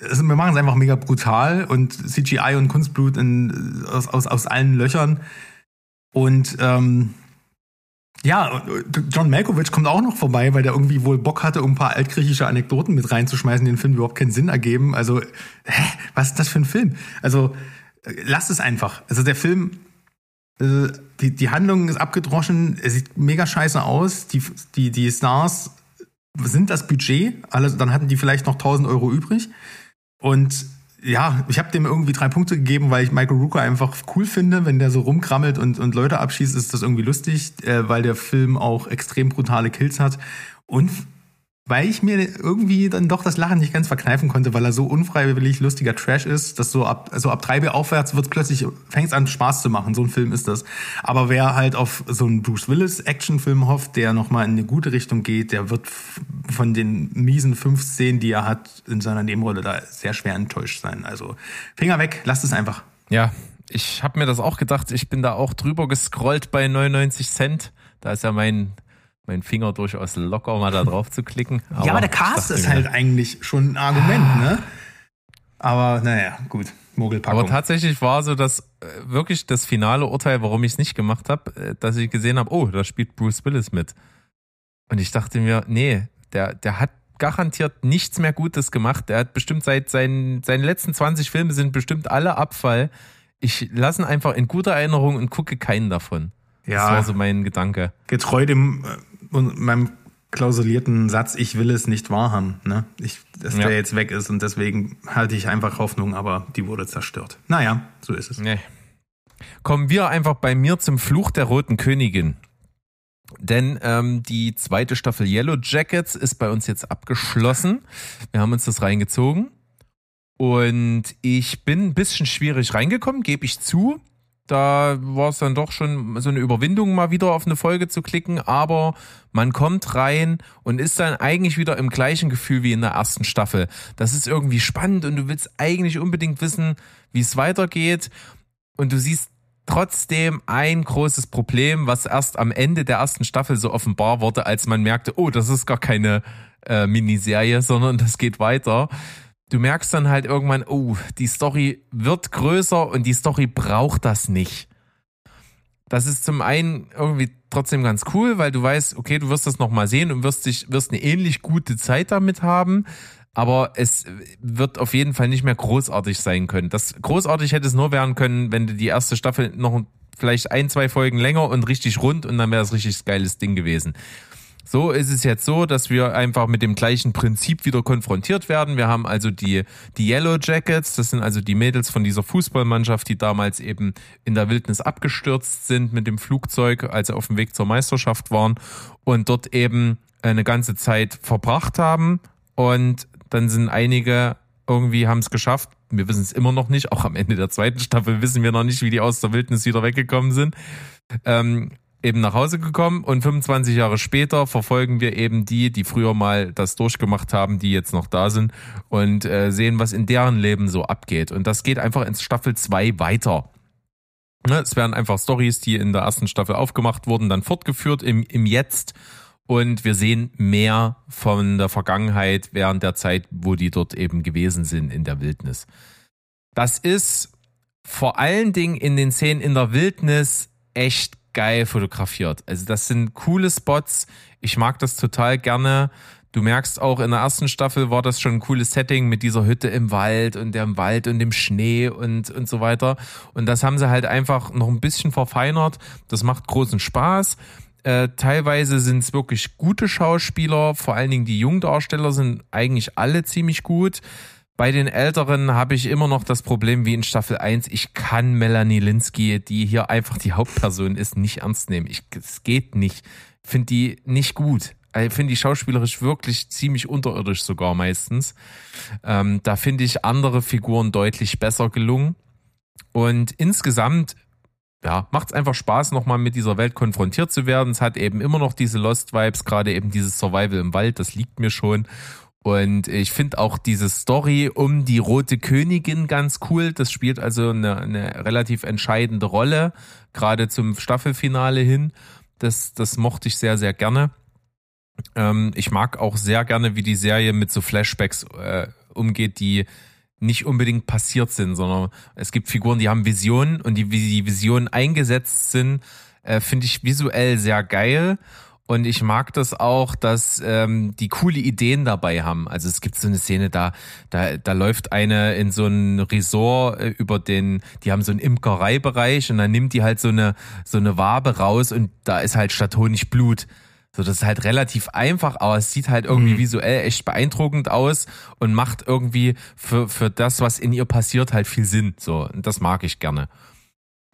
Speaker 1: wir machen es einfach mega brutal und CGI und Kunstblut in, aus, aus, aus allen Löchern. Und ähm, ja, John Malkovich kommt auch noch vorbei, weil der irgendwie wohl Bock hatte, um ein paar altgriechische Anekdoten mit reinzuschmeißen, die den Film überhaupt keinen Sinn ergeben. Also, hä, was ist das für ein Film? Also, lasst es einfach. Also der Film, äh, die, die Handlung ist abgedroschen, es sieht mega scheiße aus, die, die, die Stars sind das Budget, alles, dann hatten die vielleicht noch 1000 Euro übrig. Und ja, ich habe dem irgendwie drei Punkte gegeben, weil ich Michael Rooker einfach cool finde. Wenn der so rumkrammelt und, und Leute abschießt, ist das irgendwie lustig, äh, weil der Film auch extrem brutale Kills hat. Und weil ich mir irgendwie dann doch das Lachen nicht ganz verkneifen konnte, weil er so unfreiwillig lustiger Trash ist, dass so ab, also ab 3B aufwärts wird plötzlich, fängt es an Spaß zu machen. So ein Film ist das. Aber wer halt auf so einen Bruce Willis Actionfilm hofft, der nochmal in eine gute Richtung geht, der wird von den miesen fünf Szenen, die er hat in seiner Nebenrolle, da sehr schwer enttäuscht sein. Also Finger weg, lasst es einfach.
Speaker 2: Ja, ich habe mir das auch gedacht. Ich bin da auch drüber gescrollt bei 99 Cent. Da ist ja mein mein Finger durchaus locker, mal da drauf zu klicken.
Speaker 1: Aber [LAUGHS] ja, aber der Cast ist halt eigentlich schon ein Argument, ah. ne? Aber naja, gut. Mogelpackung.
Speaker 2: Aber tatsächlich war so das äh, wirklich das finale Urteil, warum ich es nicht gemacht habe, äh, dass ich gesehen habe, oh, da spielt Bruce Willis mit. Und ich dachte mir, nee, der, der hat garantiert nichts mehr Gutes gemacht. Der hat bestimmt seit seinen, seinen letzten 20 Filmen sind bestimmt alle Abfall. Ich lasse ihn einfach in guter Erinnerung und gucke keinen davon. Ja, das war so mein Gedanke.
Speaker 1: Getreu dem äh, und meinem klausulierten Satz, ich will es nicht wahrhaben, ne? Ich, dass ja. der jetzt weg ist und deswegen halte ich einfach Hoffnung, aber die wurde zerstört. Naja, so ist es. Nee.
Speaker 2: Kommen wir einfach bei mir zum Fluch der Roten Königin. Denn ähm, die zweite Staffel Yellow Jackets ist bei uns jetzt abgeschlossen. Wir haben uns das reingezogen. Und ich bin ein bisschen schwierig reingekommen, gebe ich zu. Da war es dann doch schon so eine Überwindung, mal wieder auf eine Folge zu klicken, aber man kommt rein und ist dann eigentlich wieder im gleichen Gefühl wie in der ersten Staffel. Das ist irgendwie spannend und du willst eigentlich unbedingt wissen, wie es weitergeht. Und du siehst trotzdem ein großes Problem, was erst am Ende der ersten Staffel so offenbar wurde, als man merkte, oh, das ist gar keine äh, Miniserie, sondern das geht weiter du merkst dann halt irgendwann, oh, die Story wird größer und die Story braucht das nicht. Das ist zum einen irgendwie trotzdem ganz cool, weil du weißt, okay, du wirst das nochmal sehen und wirst dich, wirst eine ähnlich gute Zeit damit haben. Aber es wird auf jeden Fall nicht mehr großartig sein können. Das großartig hätte es nur werden können, wenn du die erste Staffel noch vielleicht ein, zwei Folgen länger und richtig rund und dann wäre es richtig geiles Ding gewesen. So ist es jetzt so, dass wir einfach mit dem gleichen Prinzip wieder konfrontiert werden. Wir haben also die, die Yellow Jackets, das sind also die Mädels von dieser Fußballmannschaft, die damals eben in der Wildnis abgestürzt sind mit dem Flugzeug, als sie auf dem Weg zur Meisterschaft waren und dort eben eine ganze Zeit verbracht haben. Und dann sind einige irgendwie haben es geschafft. Wir wissen es immer noch nicht. Auch am Ende der zweiten Staffel wissen wir noch nicht, wie die aus der Wildnis wieder weggekommen sind. Ähm, eben nach Hause gekommen und 25 Jahre später verfolgen wir eben die, die früher mal das durchgemacht haben, die jetzt noch da sind und äh, sehen, was in deren Leben so abgeht. Und das geht einfach ins Staffel 2 weiter. Ne, es werden einfach Stories, die in der ersten Staffel aufgemacht wurden, dann fortgeführt im, im Jetzt. Und wir sehen mehr von der Vergangenheit während der Zeit, wo die dort eben gewesen sind in der Wildnis. Das ist vor allen Dingen in den Szenen in der Wildnis echt geil fotografiert. Also das sind coole Spots. Ich mag das total gerne. Du merkst auch, in der ersten Staffel war das schon ein cooles Setting mit dieser Hütte im Wald und dem Wald und dem Schnee und, und so weiter. Und das haben sie halt einfach noch ein bisschen verfeinert. Das macht großen Spaß. Äh, teilweise sind es wirklich gute Schauspieler, vor allen Dingen die Jungdarsteller sind eigentlich alle ziemlich gut. Bei den Älteren habe ich immer noch das Problem wie in Staffel 1. Ich kann Melanie Linsky, die hier einfach die Hauptperson ist, nicht ernst nehmen. Ich, es geht nicht. Finde die nicht gut. Ich finde die schauspielerisch wirklich ziemlich unterirdisch sogar meistens. Ähm, da finde ich andere Figuren deutlich besser gelungen. Und insgesamt ja, macht es einfach Spaß, nochmal mit dieser Welt konfrontiert zu werden. Es hat eben immer noch diese Lost-Vibes, gerade eben dieses Survival im Wald, das liegt mir schon. Und ich finde auch diese Story um die Rote Königin ganz cool. Das spielt also eine, eine relativ entscheidende Rolle, gerade zum Staffelfinale hin. Das, das mochte ich sehr, sehr gerne. Ähm, ich mag auch sehr gerne, wie die Serie mit so Flashbacks äh, umgeht, die nicht unbedingt passiert sind, sondern es gibt Figuren, die haben Visionen und die, wie die Visionen eingesetzt sind, äh, finde ich visuell sehr geil. Und ich mag das auch, dass ähm, die coole Ideen dabei haben. Also es gibt so eine Szene, da, da, da läuft eine in so ein Resort äh, über den, die haben so einen Imkereibereich und dann nimmt die halt so eine, so eine Wabe raus und da ist halt statt Honig Blut. So, das ist halt relativ einfach, aber es sieht halt irgendwie
Speaker 1: Mhm.
Speaker 2: visuell echt beeindruckend aus und macht irgendwie für, für das, was in ihr passiert, halt viel Sinn. So, und das mag ich gerne.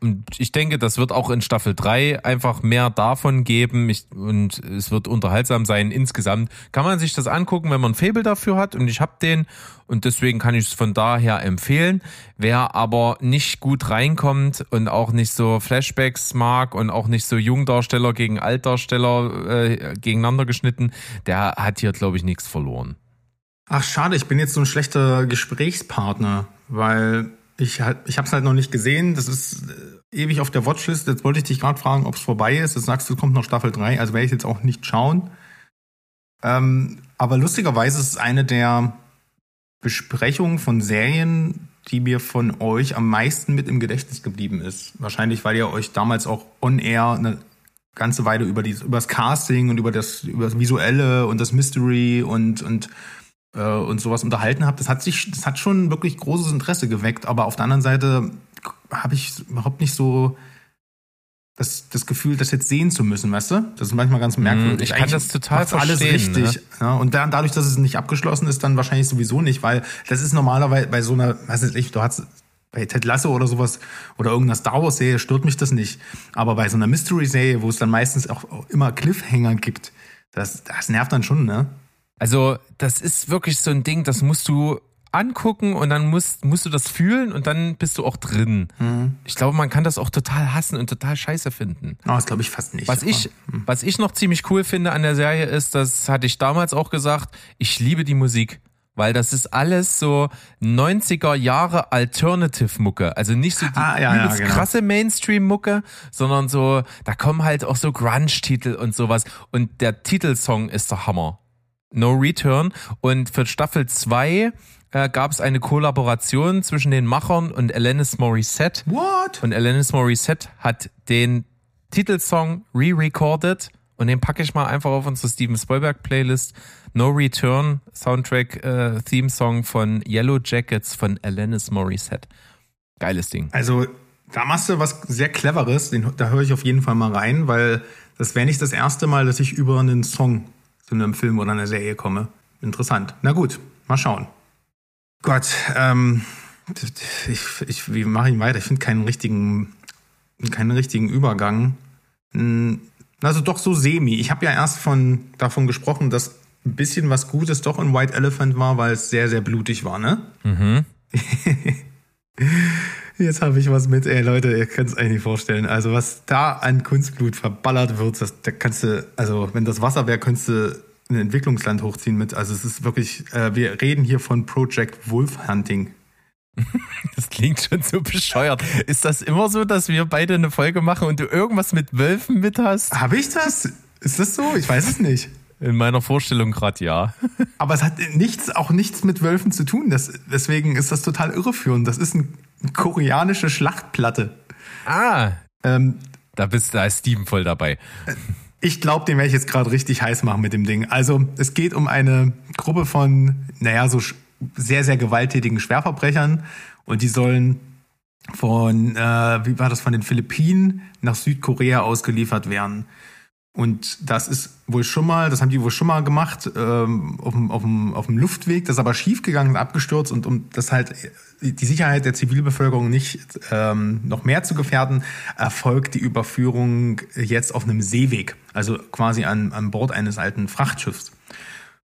Speaker 2: Und ich denke, das wird auch in Staffel 3 einfach mehr davon geben ich, und es wird unterhaltsam sein. Insgesamt kann man sich das angucken, wenn man ein Faible dafür hat und ich habe den und deswegen kann ich es von daher empfehlen. Wer aber nicht gut reinkommt und auch nicht so Flashbacks mag und auch nicht so Jungdarsteller gegen Altdarsteller äh, gegeneinander geschnitten, der hat hier, glaube ich, nichts verloren.
Speaker 1: Ach, schade, ich bin jetzt so ein schlechter Gesprächspartner, weil ich halt, ich habe es halt noch nicht gesehen. Das ist äh, ewig auf der Watchlist. Jetzt wollte ich dich gerade fragen, ob es vorbei ist. Jetzt sagst du, kommt noch Staffel 3, also werde ich jetzt auch nicht schauen. Ähm, aber lustigerweise ist es eine der Besprechungen von Serien, die mir von euch am meisten mit im Gedächtnis geblieben ist. Wahrscheinlich, weil ihr euch damals auch on air eine ganze Weile über, die, über das Casting und über das, über das Visuelle und das Mystery und, und und sowas unterhalten habt, das hat sich, das hat schon wirklich großes Interesse geweckt, aber auf der anderen Seite habe ich überhaupt nicht so das, das Gefühl, das jetzt sehen zu müssen, weißt du? Das ist manchmal ganz merkwürdig.
Speaker 2: Mhm, ich kann
Speaker 1: Eigentlich
Speaker 2: das total
Speaker 1: macht's alles
Speaker 2: verstehen,
Speaker 1: richtig.
Speaker 2: ne?
Speaker 1: Ja, und dann, dadurch, dass es nicht abgeschlossen ist, dann wahrscheinlich sowieso nicht, weil das ist normalerweise bei so einer, weiß ich, du hast bei Ted Lasso oder sowas oder irgendeiner Star Wars Serie stört mich das nicht. Aber bei so einer Mystery Serie, wo es dann meistens auch auch immer Cliffhanger gibt, das, das nervt dann schon, ne?
Speaker 2: Also, das ist wirklich so ein Ding, das musst du angucken und dann musst, musst du das fühlen und dann bist du auch drin.
Speaker 1: Mhm.
Speaker 2: Ich glaube, man kann das auch total hassen und total scheiße finden.
Speaker 1: Oh, das glaube ich fast nicht.
Speaker 2: Was
Speaker 1: aber-
Speaker 2: ich, was ich noch ziemlich cool finde an der Serie ist, das hatte ich damals auch gesagt, ich liebe die Musik. Weil das ist alles so 90er Jahre Alternative-Mucke. Also nicht so die
Speaker 1: Ah, ja, ja, genau.
Speaker 2: krasse Mainstream-Mucke, sondern so, da kommen halt auch so Grunge-Titel und sowas. Und der Titelsong ist der Hammer. No Return. Und für Staffel 2 äh, gab es eine Kollaboration zwischen den Machern und Alanis Morissette.
Speaker 1: What?
Speaker 2: Und Alanis Morissette hat den Titelsong re-recorded und den packe ich mal einfach auf unsere Steven Spielberg Playlist. No Return Soundtrack äh, Theme Song von Yellow Jackets von Alanis Morissette. Geiles Ding.
Speaker 1: Also, da machst du was sehr Cleveres, den, da höre ich auf jeden Fall mal rein, weil das wäre nicht das erste Mal, dass ich über einen Song zu einem Film oder einer Serie komme. Interessant. Na gut, mal schauen. Gott, ähm, ich, ich, wie mache ich weiter? Ich finde keinen richtigen, keinen richtigen Übergang. Hm, Also doch so semi. Ich habe ja erst von, davon gesprochen, dass ein bisschen was Gutes doch in White Elephant war, weil es sehr, sehr blutig war, ne?
Speaker 2: Mhm. [LAUGHS]
Speaker 1: Jetzt habe ich was mit, ey Leute, ihr könnt es euch nicht vorstellen. Also was da an Kunstblut verballert wird, das, da kannst du, also wenn das Wasser wäre, könntest du ein Entwicklungsland hochziehen mit. Also es ist wirklich, äh, wir reden hier von Project Wolf Hunting. [LAUGHS]
Speaker 2: Das klingt schon so bescheuert. Ist das immer so, dass wir beide eine Folge machen und du irgendwas mit Wölfen mit hast?
Speaker 1: Habe ich das? Ist das so? Ich weiß es nicht.
Speaker 2: In meiner Vorstellung gerade ja.
Speaker 1: Aber es hat nichts, auch nichts mit Wölfen zu tun. Das, deswegen ist das total irreführend. Das ist ein, koreanische Schlachtplatte.
Speaker 2: Ah,
Speaker 1: Ähm,
Speaker 2: da bist da ist Steven voll dabei.
Speaker 1: Ich glaube, den werde ich jetzt gerade richtig heiß machen mit dem Ding. Also es geht um eine Gruppe von, naja, so sehr, sehr gewalttätigen Schwerverbrechern und die sollen von, äh, wie war das, von den Philippinen nach Südkorea ausgeliefert werden. Und das ist wohl schon mal, das haben die wohl schon mal gemacht, ähm, auf, dem, auf, Luftweg, das ist aber schiefgegangen, abgestürzt. Und um das halt die Sicherheit der Zivilbevölkerung nicht ähm, noch mehr zu gefährden, erfolgt die Überführung jetzt auf einem Seeweg, also quasi an, an Bord eines alten Frachtschiffs.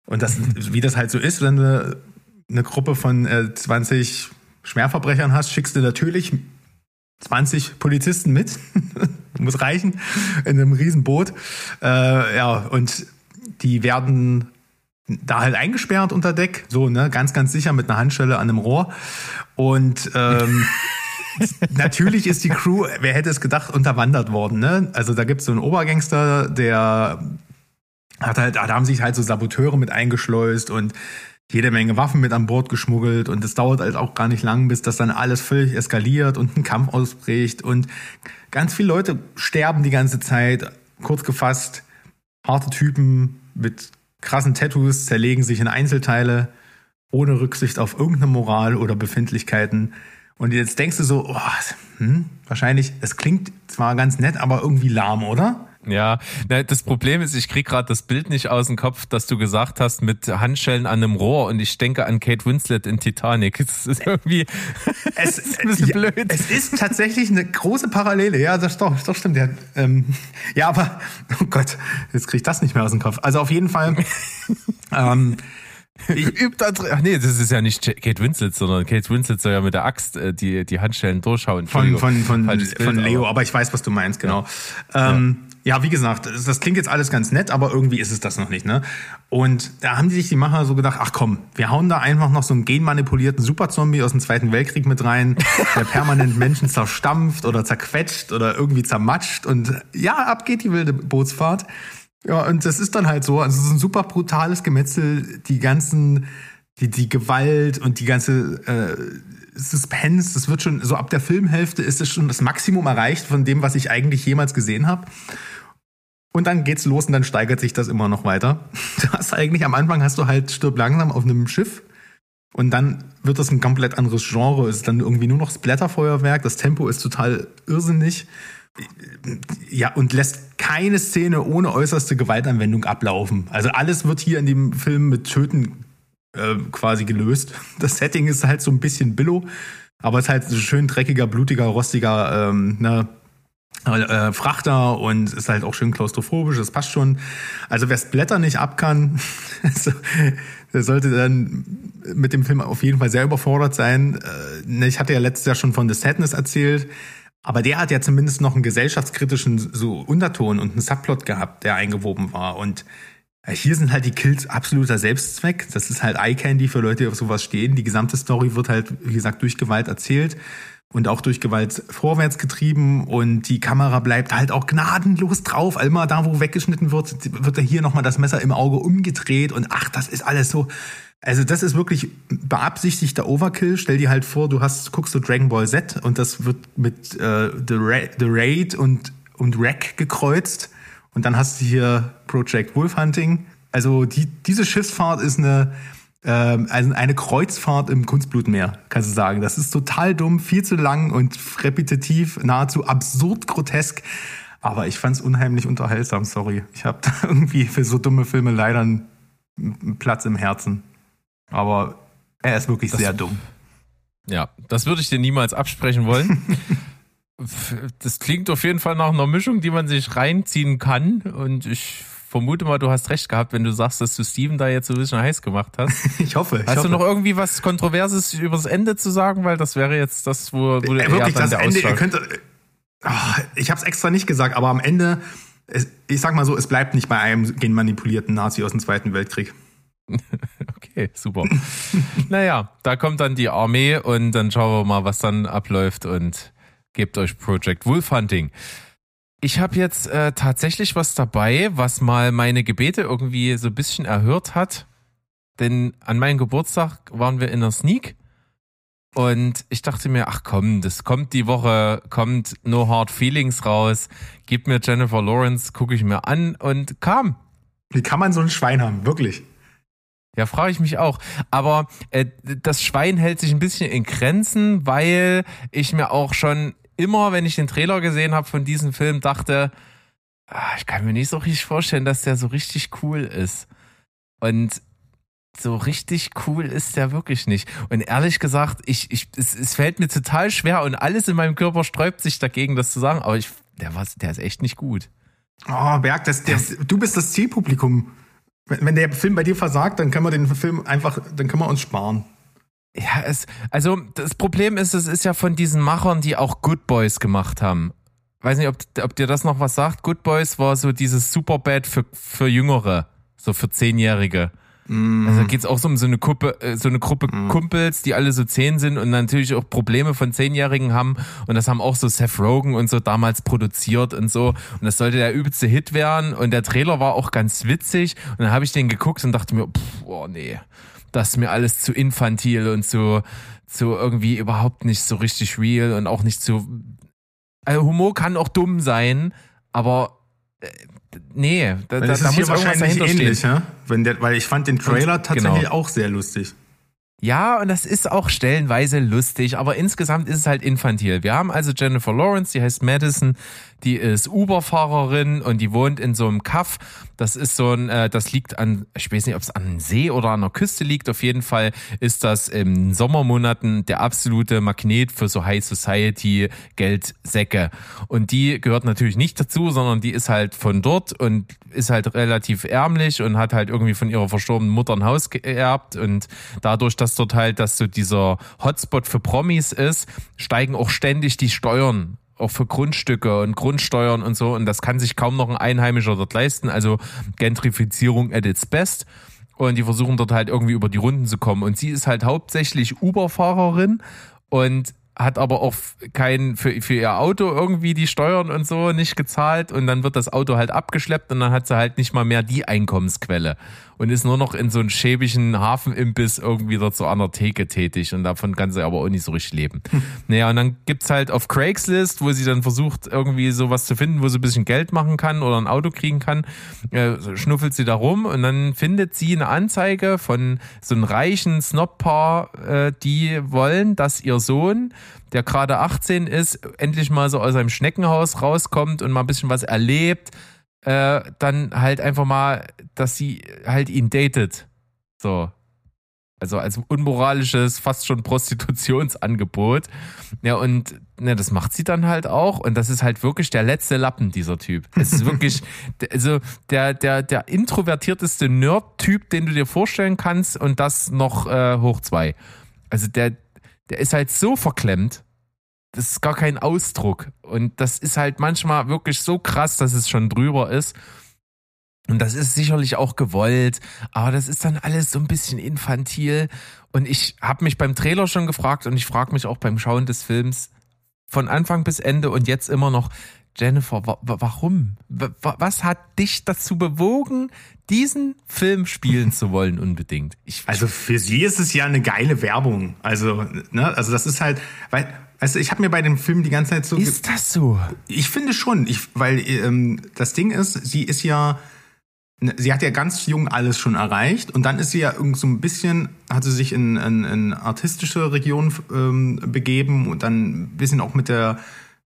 Speaker 1: Und das, wie das halt so ist, wenn du eine Gruppe von äh, 20 Schwerverbrechern hast, schickst du natürlich 20 Polizisten mit. [LAUGHS] Muss reichen. In einem Riesenboot. Äh, ja, und die werden da halt eingesperrt unter Deck, so, ne, ganz, ganz sicher mit einer Handschelle an einem Rohr. Und ähm, [LAUGHS] natürlich ist die Crew, wer hätte es gedacht, unterwandert worden, ne? Also da gibt's so einen Obergangster, der hat halt, da haben sich halt so Saboteure mit eingeschleust und jede Menge Waffen mit an Bord geschmuggelt und es dauert halt auch gar nicht lang, bis das dann alles völlig eskaliert und ein Kampf ausbricht und ganz viele Leute sterben die ganze Zeit. Kurz gefasst, harte Typen mit krassen Tattoos zerlegen sich in Einzelteile ohne Rücksicht auf irgendeine Moral oder Befindlichkeiten. Und jetzt denkst du so, oh, hm, wahrscheinlich, es klingt zwar ganz nett, aber irgendwie lahm, oder?
Speaker 2: Ja, das Problem ist, ich krieg gerade das Bild nicht aus dem Kopf, dass du gesagt hast mit Handschellen an einem Rohr und ich denke an Kate Winslet in Titanic. Das ist irgendwie [LAUGHS]
Speaker 1: es, ist ein bisschen ja, blöd. Es ist tatsächlich eine große Parallele. Ja, das doch, das stimmt. Ja, ähm, ja, aber oh Gott, jetzt krieg ich das nicht mehr aus dem Kopf. Also auf jeden Fall. [LAUGHS] ähm,
Speaker 2: ich übt Ach nee, das ist ja nicht Kate Winslet, sondern Kate Winslet soll ja mit der Axt äh, die, die Handschellen durchschauen.
Speaker 1: Von, von, von, von Leo, aber ich weiß, was du meinst, genau. Ja. Ähm, ja, wie gesagt, das klingt jetzt alles ganz nett, aber irgendwie ist es das noch nicht, ne? Und da haben die sich die Macher so gedacht, ach komm, wir hauen da einfach noch so einen genmanipulierten Superzombie aus dem Zweiten Weltkrieg mit rein, der permanent [LAUGHS] Menschen zerstampft oder zerquetscht oder irgendwie zermatscht und ja, ab geht die wilde Bootsfahrt. Ja, und das ist dann halt so, also es ist ein super brutales Gemetzel, die ganzen, die, die Gewalt und die ganze äh, Suspense, das wird schon, so ab der Filmhälfte ist es schon das Maximum erreicht von dem, was ich eigentlich jemals gesehen habe. Und dann geht's los und dann steigert sich das immer noch weiter. [LAUGHS] Du hast eigentlich am Anfang hast du halt stirb langsam auf einem Schiff und dann wird das ein komplett anderes Genre. Es ist dann irgendwie nur noch Splatterfeuerwerk. Das Tempo ist total irrsinnig. Ja, und lässt keine Szene ohne äußerste Gewaltanwendung ablaufen. Also alles wird hier in dem Film mit Töten äh, quasi gelöst. [LAUGHS] Das Setting ist halt so ein bisschen Billo, aber es ist halt so schön dreckiger, blutiger, rostiger ähm, ne, äh, Frachter und ist halt auch schön klaustrophobisch, das passt schon. Also wer Splatter nicht ab kann, [LAUGHS] der sollte dann mit dem Film auf jeden Fall sehr überfordert sein. Äh, ich hatte ja letztes Jahr schon von The Sadness erzählt, aber der hat ja zumindest noch einen gesellschaftskritischen so Unterton und einen Subplot gehabt, der eingewoben war. Und äh, hier sind halt die Kills absoluter Selbstzweck. Das ist halt Eye Candy für Leute, die auf sowas stehen. Die gesamte Story wird halt, wie gesagt, durch Gewalt erzählt und auch durch Gewalt vorwärts getrieben und die Kamera bleibt halt auch gnadenlos drauf. Einmal da, wo weggeschnitten wird, wird da hier nochmal das Messer im Auge umgedreht und ach, das ist alles so. Also das ist wirklich beabsichtigter Overkill. Stell dir halt vor, du hast, guckst du Dragon Ball Z und das wird mit äh, The, Ra The Raid und, und Wreck gekreuzt und dann hast du hier Project Wolf Hunting. Also die, diese Schiffsfahrt ist eine, ähm, also eine Kreuzfahrt im Kunstblutmeer, kannst du sagen. Das ist total dumm, viel zu lang und repetitiv, nahezu absurd grotesk. Aber ich fand es unheimlich unterhaltsam, sorry. Ich habe [LAUGHS] da irgendwie für so dumme Filme leider einen Platz im Herzen. Aber er ist wirklich das, sehr dumm.
Speaker 2: Ja, das würde ich dir niemals absprechen wollen. [LAUGHS] das klingt auf jeden Fall nach einer Mischung, die man sich reinziehen kann. Und ich vermute mal, du hast recht gehabt, wenn du sagst, dass du Steven da jetzt so ein bisschen heiß gemacht hast. [LAUGHS]
Speaker 1: ich hoffe. Ich
Speaker 2: hast
Speaker 1: hoffe.
Speaker 2: du noch irgendwie was Kontroverses übers Ende zu sagen? Weil das wäre jetzt das, wo, wo
Speaker 1: äh, wirklich das Ende. Ihr könnt, oh, ich habe es extra nicht gesagt, aber am Ende, ich sag mal so, es bleibt nicht bei einem genmanipulierten Nazi aus dem Zweiten Weltkrieg. [LAUGHS]
Speaker 2: okay, super. [LAUGHS] naja, da kommt dann die Armee und dann schauen wir mal, was dann abläuft und gebt euch Project Wolf Hunting. Ich habe jetzt äh, tatsächlich was dabei, was mal meine Gebete irgendwie so ein bisschen erhört hat. Denn an meinem Geburtstag waren wir in der Sneak und ich dachte mir, ach komm, das kommt die Woche, kommt No Hard Feelings raus, gib mir Jennifer Lawrence, gucke ich mir an und kam.
Speaker 1: Wie kann man so ein Schwein haben, wirklich?
Speaker 2: Ja, frage ich mich auch. Aber äh, das Schwein hält sich ein bisschen in Grenzen, weil ich mir auch schon immer, wenn ich den Trailer gesehen habe von diesem Film, dachte, ah, ich kann mir nicht so richtig vorstellen, dass der so richtig cool ist. Und so richtig cool ist der wirklich nicht. Und ehrlich gesagt, ich, ich, es, es fällt mir total schwer und alles in meinem Körper sträubt sich dagegen, das zu sagen. Aber ich, der, war, der ist echt nicht gut.
Speaker 1: Oh, Berg, das, das, du bist das Zielpublikum. Wenn, wenn der Film bei dir versagt, dann können wir den Film einfach, dann können wir uns sparen.
Speaker 2: Ja, es, also das Problem ist, es ist ja von diesen Machern, die auch Good Boys gemacht haben. Weiß nicht, ob, ob dir das noch was sagt. Good Boys war so dieses Superbad für, für Jüngere, so für Zehnjährige. Also da geht's auch so um so eine Gruppe, äh, so eine Gruppe Kumpels, die alle so zehn sind und natürlich auch Probleme von Zehnjährigen haben. Und das haben auch so Seth Rogen und so damals produziert und so. Und das sollte der übelste Hit werden. Und der Trailer war auch ganz witzig. Und dann habe ich den geguckt und dachte mir, pff, oh nee, das ist mir alles zu infantil und zu, zu irgendwie überhaupt nicht so richtig real und auch nicht zu. Also Humor kann auch dumm sein, aber äh, nee, da, da,
Speaker 1: Das
Speaker 2: da
Speaker 1: ist hier
Speaker 2: muss
Speaker 1: wahrscheinlich
Speaker 2: dahinter
Speaker 1: ähnlich,
Speaker 2: stehen.
Speaker 1: ja? Wenn der, weil ich fand den Trailer
Speaker 2: Und-
Speaker 1: tatsächlich
Speaker 2: genau.
Speaker 1: auch sehr lustig.
Speaker 2: Ja, und das ist auch stellenweise lustig, aber insgesamt ist es halt infantil. Wir haben also Jennifer Lawrence, die heißt Madison, die ist Uber-Fahrerin und die wohnt in so einem Kaff. Das ist so ein, äh, das liegt an, ich weiß nicht, ob es an einem See oder an der Küste liegt. Auf jeden Fall ist das in Sommermonaten der absolute Magnet für so High Society Geldsäcke. Und die gehört natürlich nicht dazu, sondern die ist halt von dort und ist halt relativ ärmlich und hat halt irgendwie von ihrer verstorbenen Mutter ein Haus geerbt und dadurch, dass dort halt, dass so dieser Hotspot für Promis ist, steigen auch ständig die Steuern auch für Grundstücke und Grundsteuern und so. Und das kann sich kaum noch ein Einheimischer dort leisten, also Gentrifizierung at its best. Und die versuchen dort halt irgendwie über die Runden zu kommen. Und sie ist halt hauptsächlich Uber-Fahrerin. Und hat aber auch kein für, für ihr Auto irgendwie die Steuern und so nicht gezahlt und dann wird das Auto halt abgeschleppt und dann hat sie halt nicht mal mehr die Einkommensquelle und ist nur noch in so einem schäbigen Hafenimbiss irgendwie dort so an der Theke tätig und davon kann sie aber auch nicht so richtig leben. [LAUGHS] Naja, und dann gibt's halt auf Craigslist, wo sie dann versucht irgendwie sowas zu finden, wo sie ein bisschen Geld machen kann oder ein Auto kriegen kann, äh, schnuffelt sie da rum und dann findet sie eine Anzeige von so einem reichen Snob-Paar, äh, die wollen, dass ihr Sohn der gerade 18 ist, endlich mal so aus seinem Schneckenhaus rauskommt und mal ein bisschen was erlebt, äh, dann halt einfach mal, dass sie halt ihn datet. So. Also als unmoralisches, fast schon Prostitutionsangebot. Ja, und ne, das macht sie dann halt auch. Und das ist halt wirklich der letzte Lappen, dieser Typ. Es ist wirklich, [LAUGHS] also der, der, der introvertierteste Nerd-Typ, den du dir vorstellen kannst, und das noch äh, hoch zwei. Also der, der ist halt so verklemmt. Das ist gar kein Ausdruck. Und das ist halt manchmal wirklich so krass, dass es schon drüber ist. Und das ist sicherlich auch gewollt, aber das ist dann alles so ein bisschen infantil. Und ich habe mich beim Trailer schon gefragt und ich frage mich auch beim Schauen des Films von Anfang bis Ende und jetzt immer noch, Jennifer, wa wa warum? Wa was hat dich dazu bewogen, diesen Film spielen zu wollen unbedingt? Ich,
Speaker 1: Also für sie ist es ja eine geile Werbung. Also, ne, also das ist halt, weil, du, ich habe mir bei dem Film die ganze Zeit so.
Speaker 2: ist das so?
Speaker 1: Ich finde schon, ich, weil ähm, das Ding ist, sie ist ja, ne, sie hat ja ganz jung alles schon erreicht und dann ist sie ja irgend so ein bisschen, hat sie sich in, in, in artistische Regionen ähm, begeben und dann ein bisschen auch mit der,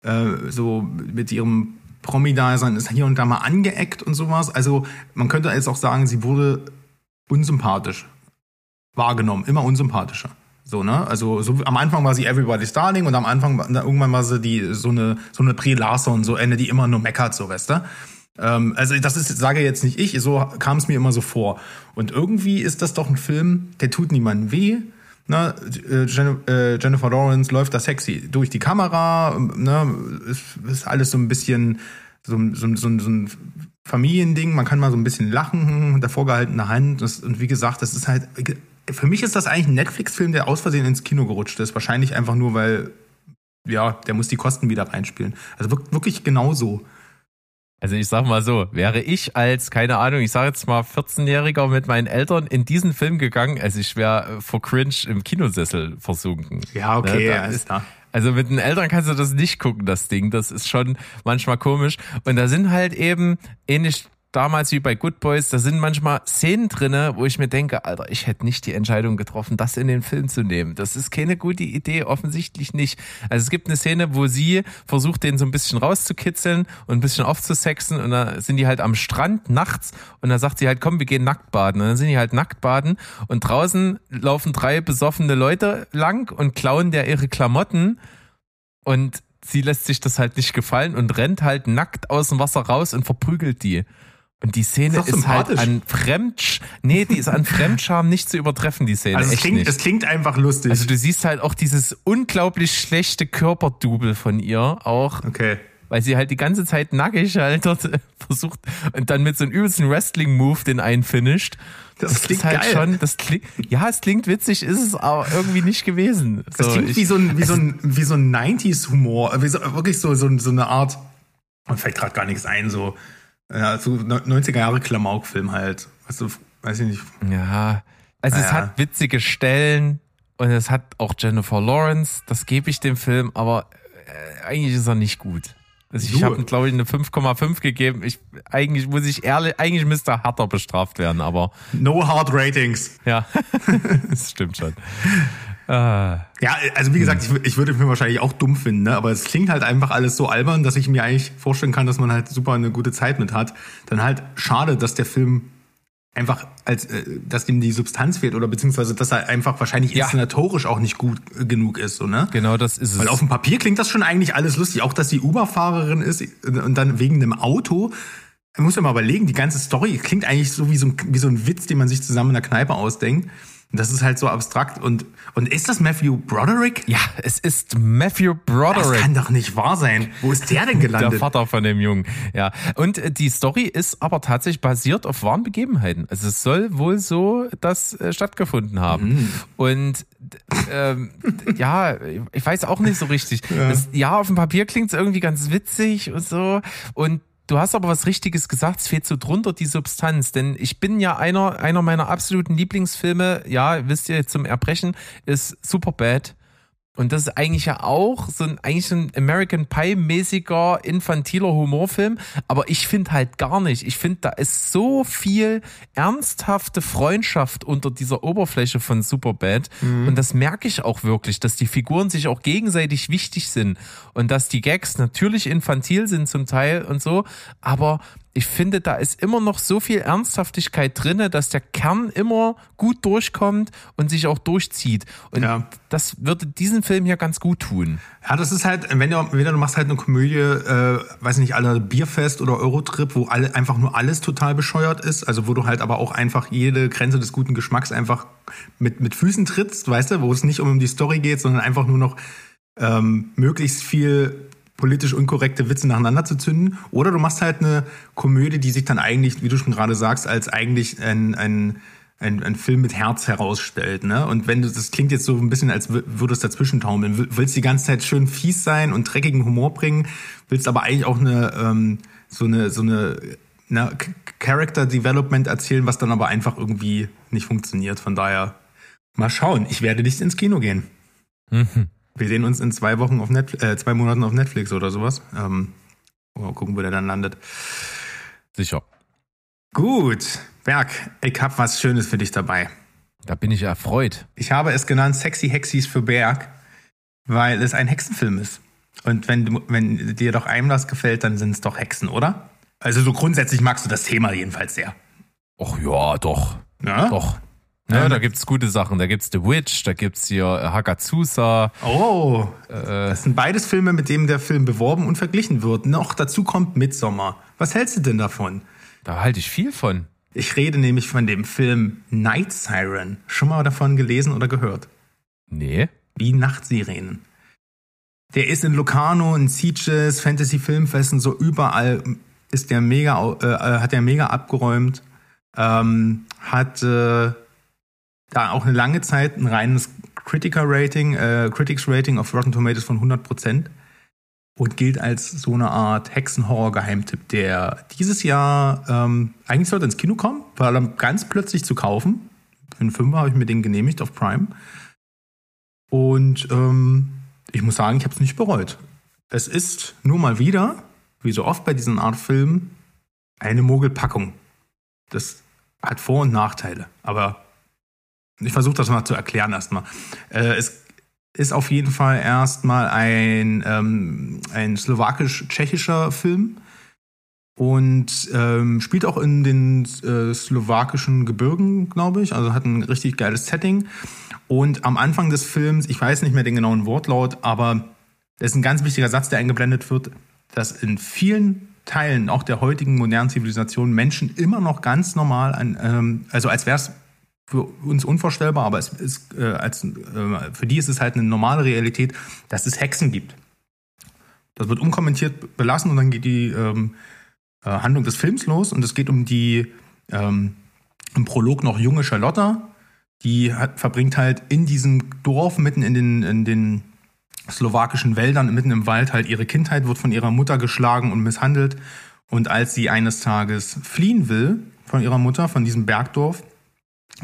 Speaker 1: äh, so mit ihrem Promi-Dasein ist hier und da mal angeeckt und sowas. Also man könnte jetzt auch sagen, sie wurde unsympathisch wahrgenommen, immer unsympathischer. So, ne? Also so, am Anfang war sie Everybody's Darling und am Anfang, irgendwann war sie die, so eine, so eine Brie Larson, so eine, die immer nur meckert, so, weißt du? Ähm, also das ist, sage jetzt nicht ich, so kam es mir immer so vor. Und irgendwie ist das doch ein Film, der tut niemandem weh. Ne? Äh, äh, Jennifer Lawrence läuft da sexy durch die Kamera, ne? ist, alles so ein bisschen so, so, so, so ein Familiending, man kann mal so ein bisschen lachen, mit der vorgehaltenen Hand. Das, und wie gesagt, das ist halt. Für mich ist das eigentlich ein Netflix-Film, der aus Versehen ins Kino gerutscht ist. Wahrscheinlich einfach nur, weil, ja, der muss die Kosten wieder reinspielen. Also wirk- wirklich genauso.
Speaker 2: Also ich sag mal so, wäre ich als, keine Ahnung, ich sage jetzt mal 14-Jähriger mit meinen Eltern in diesen Film gegangen, also ich wäre vor Cringe im Kinosessel versunken.
Speaker 1: Ja, okay,
Speaker 2: Ne, da
Speaker 1: ja, ist klar.
Speaker 2: Also mit den Eltern kannst du das nicht gucken, das Ding. Das ist schon manchmal komisch. Und da sind halt eben, ähnlich damals wie bei Good Boys, da sind manchmal Szenen drinne, wo ich mir denke, Alter, ich hätte nicht die Entscheidung getroffen, das in den Film zu nehmen. Das ist keine gute Idee, offensichtlich nicht. Also es gibt eine Szene, wo sie versucht, den so ein bisschen rauszukitzeln und ein bisschen aufzusexen und da sind die halt am Strand nachts und da sagt sie halt, komm, wir gehen nackt baden. Und dann sind die halt nackt baden und draußen laufen drei besoffene Leute lang und klauen der ihre Klamotten und sie lässt sich das halt nicht gefallen und rennt halt nackt aus dem Wasser raus und verprügelt die. Und die Szene
Speaker 1: Ist
Speaker 2: ist, halt an Fremdsch, nee, die ist an Fremdscham nicht zu übertreffen, die Szene.
Speaker 1: Also es klingt, es klingt einfach lustig.
Speaker 2: Also du siehst halt auch dieses unglaublich schlechte Körperdouble von ihr auch,
Speaker 1: okay.
Speaker 2: weil sie halt die ganze Zeit nackig halt dort versucht und dann mit so einem übelsten Wrestling-Move den einfinisht.
Speaker 1: Das klingt
Speaker 2: ist halt
Speaker 1: geil.
Speaker 2: schon, das klingt, ja, es klingt witzig, ist es aber irgendwie nicht gewesen.
Speaker 1: Das
Speaker 2: So,
Speaker 1: klingt
Speaker 2: ich-
Speaker 1: wie so ein, wie so ein, wie so ein 90s-Humor. Wie so, wirklich so, so, so eine Art, mir fällt gerade gar nichts ein, so, ja, so 90er Jahre Klamauk-Film halt. Weißt du, weiß ich nicht.
Speaker 2: Ja, also es
Speaker 1: Naja.
Speaker 2: hat witzige Stellen und es hat auch Jennifer Lawrence, das gebe ich dem Film, aber äh, eigentlich ist er nicht gut. Also ich habe glaube ich eine 5,5 gegeben. Ich eigentlich muss ich ehrlich, eigentlich müsste er härter bestraft werden, aber
Speaker 1: No Hard Ratings.
Speaker 2: ja, [LAUGHS] das stimmt schon. Ah,
Speaker 1: Ja, also wie gesagt, ich, wür- ich würde den Film wahrscheinlich auch dumm finden, ne? aber es klingt halt einfach alles so albern, dass ich mir eigentlich vorstellen kann, dass man halt super eine gute Zeit mit hat. Dann halt schade, dass der Film einfach als, äh, dass ihm die Substanz fehlt oder beziehungsweise, dass er einfach wahrscheinlich
Speaker 2: Ja.
Speaker 1: inszenatorisch auch nicht gut äh, genug ist, so, ne?
Speaker 2: genau das ist es.
Speaker 1: Weil auf dem Papier klingt das schon eigentlich alles lustig, auch dass die Uber-Fahrerin ist und dann wegen einem Auto. Man muss ja mal überlegen, die ganze Story klingt eigentlich so wie so ein, wie so ein Witz, den man sich zusammen in der Kneipe ausdenkt. Und das ist halt so abstrakt. Und, und ist das Matthew Broderick?
Speaker 2: ja, es ist Matthew
Speaker 1: Das
Speaker 2: Broderick.
Speaker 1: kann doch nicht wahr sein. Wo ist der denn [LAUGHS]
Speaker 2: Der
Speaker 1: gelandet?
Speaker 2: Vater von dem Jungen, ja. Und äh, die Story ist aber tatsächlich basiert auf wahren Begebenheiten. Also es soll wohl so das äh, stattgefunden haben. Und d- ähm, ja, ich weiß auch nicht so richtig. Ja, das, ja auf dem Papier klingt es irgendwie ganz witzig und so. Und Du hast aber was Richtiges gesagt, es fehlt so drunter die Substanz, denn ich bin ja einer, einer meiner absoluten Lieblingsfilme, ja, wisst ihr, zum Erbrechen, ist Superbad. Und das ist eigentlich ja auch so ein, eigentlich ein American Pie-mäßiger, infantiler Humorfilm. Aber ich finde halt gar nicht. Ich finde, da ist so viel ernsthafte Freundschaft unter dieser Oberfläche von Superbad. Und das merke ich auch wirklich, dass die Figuren sich auch gegenseitig wichtig sind. Und dass die Gags natürlich infantil sind zum Teil und so. Aber ich finde, da ist immer noch so viel Ernsthaftigkeit drinne, dass der Kern immer gut durchkommt und sich auch durchzieht. Und
Speaker 1: Ja.
Speaker 2: das würde diesen Film hier ganz gut tun.
Speaker 1: Ja, das ist halt, wenn du, wenn du machst halt eine Komödie, äh, weiß nicht, aller Bierfest oder Eurotrip, wo alle, einfach nur alles total bescheuert ist, also wo du halt aber auch einfach jede Grenze des guten Geschmacks einfach mit, mit Füßen trittst, weißt du, wo es nicht um die Story geht, sondern einfach nur noch ähm, möglichst viel politisch unkorrekte Witze nacheinander zu zünden. Oder du machst halt eine Komödie, die sich dann eigentlich, wie du schon gerade sagst, als eigentlich ein, ein, ein, ein Film mit Herz herausstellt. Ne? Und wenn du, das klingt jetzt so ein bisschen, als wür- würdest du dazwischen taumeln. Will- Willst die ganze Zeit schön fies sein und dreckigen Humor bringen, willst aber eigentlich auch eine, ähm, so eine, so eine, na, Ch- Character Development erzählen, was dann aber einfach irgendwie nicht funktioniert. Von daher, mal schauen. Ich werde nicht ins Kino gehen. Wir sehen uns in zwei Wochen auf Netflix, äh, zwei Monaten auf Netflix oder sowas. Ähm, mal gucken, wo der dann landet.
Speaker 2: Sicher.
Speaker 1: Gut, Berg, ich hab was Schönes für dich dabei.
Speaker 2: Da bin ich erfreut.
Speaker 1: Ich habe es genannt Sexy Hexis für Berg, weil es ein Hexenfilm ist. Und wenn, wenn dir doch einem das gefällt, dann sind es doch Hexen, oder? Also so grundsätzlich magst du das Thema jedenfalls sehr.
Speaker 2: Ach ja, doch.
Speaker 1: Ja?
Speaker 2: Doch. Ja, da gibt's gute Sachen. Da gibt's The Witch, da gibt's hier äh, Hagazusa.
Speaker 1: Oh, das sind beides Filme, mit denen der Film beworben und verglichen wird. Noch dazu kommt Midsommar. Was hältst du denn davon?
Speaker 2: Da halte ich viel von.
Speaker 1: Ich rede nämlich von dem Film Night Siren. Schon mal davon gelesen oder gehört?
Speaker 2: Nee.
Speaker 1: Wie Nachtsirenen. Der ist in Locarno, in Sieges, Fantasy Filmfesten, so überall ist der mega, äh, äh, hat der mega abgeräumt. Ähm, hat äh, da auch eine lange Zeit ein reines Critiker-Rating, äh, Critics-Rating auf Rotten Tomatoes von 100% und gilt als so eine Art Hexenhorror-Geheimtipp, der dieses Jahr ähm, eigentlich sollte ins Kino kommen, war dann ganz plötzlich zu kaufen. Für einen Fünfer habe ich mir den genehmigt auf Prime. Und ähm, ich muss sagen, ich habe es nicht bereut. Es ist nur mal wieder, wie so oft bei diesen Art Filmen, eine Mogelpackung. Das hat Vor- und Nachteile. Aber ich versuche das mal zu erklären erstmal. Äh, es ist auf jeden Fall erstmal ein, ähm, ein slowakisch-tschechischer Film und ähm, spielt auch in den äh, slowakischen Gebirgen, glaube ich. Also hat ein richtig geiles Setting. Und am Anfang des Films, ich weiß nicht mehr den genauen Wortlaut, aber es ist ein ganz wichtiger Satz, der eingeblendet wird, dass in vielen Teilen auch der heutigen modernen Zivilisation Menschen immer noch ganz normal an, ähm, also als wäre es für uns unvorstellbar, aber es ist äh, als äh, für die ist es halt eine normale Realität, dass es Hexen gibt. Das wird unkommentiert belassen und dann geht die ähm, äh, Handlung des Films los und es geht um die ähm, im Prolog noch junge Charlotta, die hat, verbringt halt in diesem Dorf mitten in den, in den slowakischen Wäldern, mitten im Wald halt ihre Kindheit, wird von ihrer Mutter geschlagen und misshandelt. Und als sie eines Tages fliehen will von ihrer Mutter, von diesem Bergdorf,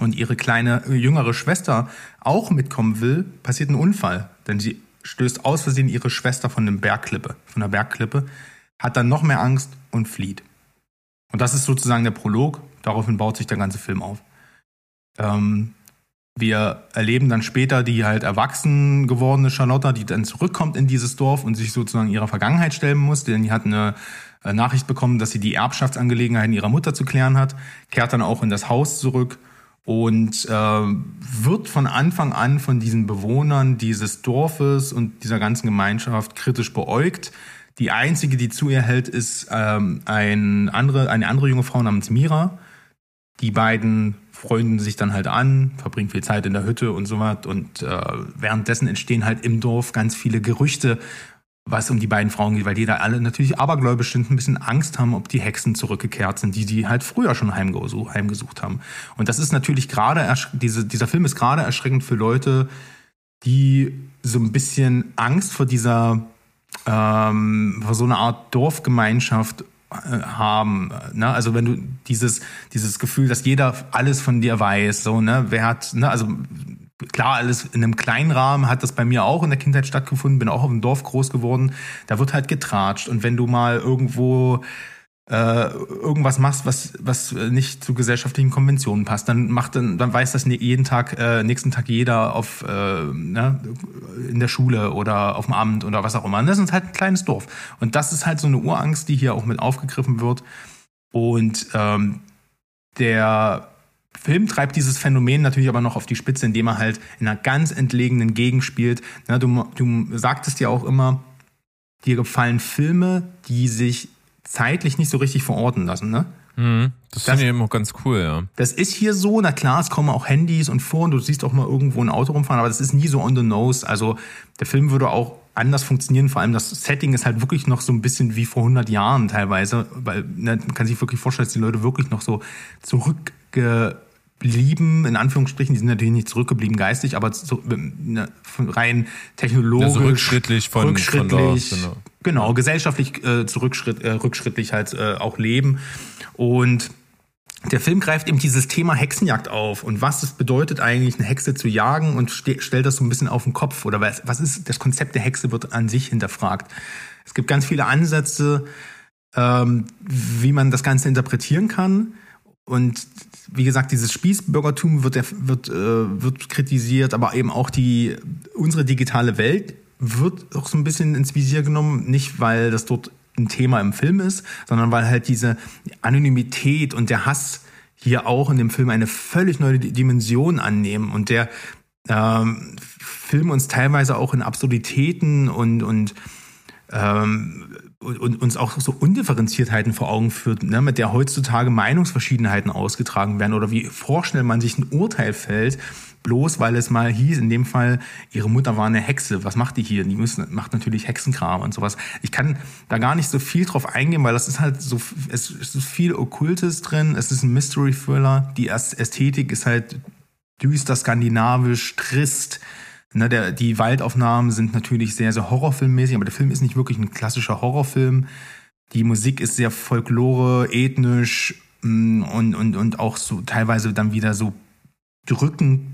Speaker 1: und ihre kleine äh, jüngere Schwester auch mitkommen will, passiert ein Unfall. Denn sie stößt aus Versehen ihre Schwester von einem Bergklippe, von der Bergklippe, hat dann noch mehr Angst und flieht. Und das ist sozusagen der Prolog. Daraufhin baut sich der ganze Film auf. Ähm, wir erleben dann später die halt erwachsen gewordene Charlotta, die dann zurückkommt in dieses Dorf und sich sozusagen ihrer Vergangenheit stellen muss, denn die hat eine äh, Nachricht bekommen, dass sie die Erbschaftsangelegenheiten ihrer Mutter zu klären hat, kehrt dann auch in das Haus zurück und äh, wird von Anfang an von diesen Bewohnern dieses Dorfes und dieser ganzen Gemeinschaft kritisch beäugt. Die einzige, die zu ihr hält, ist ähm, ein andere, eine andere junge Frau namens Mira. Die beiden freunden sich dann halt an, verbringen viel Zeit in der Hütte und so was. Und äh, währenddessen entstehen halt im Dorf ganz viele Gerüchte, was um die beiden Frauen geht, weil die da alle natürlich abergläubisch sind, ein bisschen Angst haben, ob die Hexen zurückgekehrt sind, die sie halt früher schon heimgesucht, heimgesucht haben. Und das ist natürlich gerade, diese, dieser Film ist gerade erschreckend für Leute, die so ein bisschen Angst vor dieser, ähm, vor so einer Art Dorfgemeinschaft äh, haben. Ne? Also wenn du dieses, dieses Gefühl, dass jeder alles von dir weiß, so, ne, wer hat, ne, also Klar, alles in einem kleinen Rahmen hat das bei mir auch in der Kindheit stattgefunden, bin auch auf dem Dorf groß geworden. Da wird halt getratscht. Und wenn du mal irgendwo äh, irgendwas machst, was, was nicht zu gesellschaftlichen Konventionen passt, dann macht dann, dann weiß das jeden Tag, äh, nächsten Tag jeder auf äh, ne, in der Schule oder auf dem Amt oder was auch immer. Und das ist halt ein kleines Dorf. Und das ist halt so eine Urangst, die hier auch mit aufgegriffen wird. Und ähm, der Film treibt dieses Phänomen natürlich aber noch auf die Spitze, indem er halt in einer ganz entlegenen Gegend spielt. Na, du, du sagtest ja auch immer, dir gefallen Filme, die sich zeitlich nicht so richtig verorten lassen, ne?
Speaker 2: Mhm, das, das finde ich immer ganz cool, ja.
Speaker 1: Das ist hier so, na klar, es kommen auch Handys und vor und du siehst auch mal irgendwo ein Auto rumfahren, aber das ist nie so on the nose. Also der Film würde auch anders funktionieren. Vor allem das Setting ist halt wirklich noch so ein bisschen wie vor 100 Jahren teilweise, weil ne, man kann sich wirklich vorstellen, dass die Leute wirklich noch so zurückge blieben, in Anführungsstrichen, die sind natürlich nicht zurückgeblieben geistig, aber so, ne, rein technologisch, also
Speaker 2: rückschrittlich, von,
Speaker 1: rückschrittlich von genau. genau, gesellschaftlich äh, zurückschritt, äh, rückschrittlich halt äh, auch leben. Und der Film greift eben dieses Thema Hexenjagd auf und was es bedeutet eigentlich, eine Hexe zu jagen und ste stellt das so ein bisschen auf den Kopf oder was, was ist das Konzept der Hexe wird an sich hinterfragt. Es gibt ganz viele Ansätze, ähm, wie man das Ganze interpretieren kann. Und wie gesagt, dieses Spießbürgertum wird, wird, äh, wird kritisiert, aber eben auch die, unsere digitale Welt wird auch so ein bisschen ins Visier genommen, nicht weil das dort ein Thema im Film ist, sondern weil halt diese Anonymität und der Hass hier auch in dem Film eine völlig neue Dimension annehmen und der ähm, Film uns teilweise auch in Absurditäten und, und ähm, und uns auch so Undifferenziertheiten vor Augen führt, ne, mit der heutzutage Meinungsverschiedenheiten ausgetragen werden oder wie vorschnell man sich ein Urteil fällt, bloß weil es mal hieß, in dem Fall, ihre Mutter war eine Hexe, was macht die hier? Die müssen, macht natürlich Hexenkram und sowas. Ich kann da gar nicht so viel drauf eingehen, weil das ist halt so, es, es ist viel Okkultes drin, es ist ein Mystery-Thriller, die Ästhetik ist halt düster, skandinavisch, trist, Ne, der, die Waldaufnahmen sind natürlich sehr, sehr horrorfilmmäßig, aber der Film ist nicht wirklich ein klassischer Horrorfilm. Die Musik ist sehr folklore, ethnisch mm, und, und, und auch so teilweise dann wieder so drückend,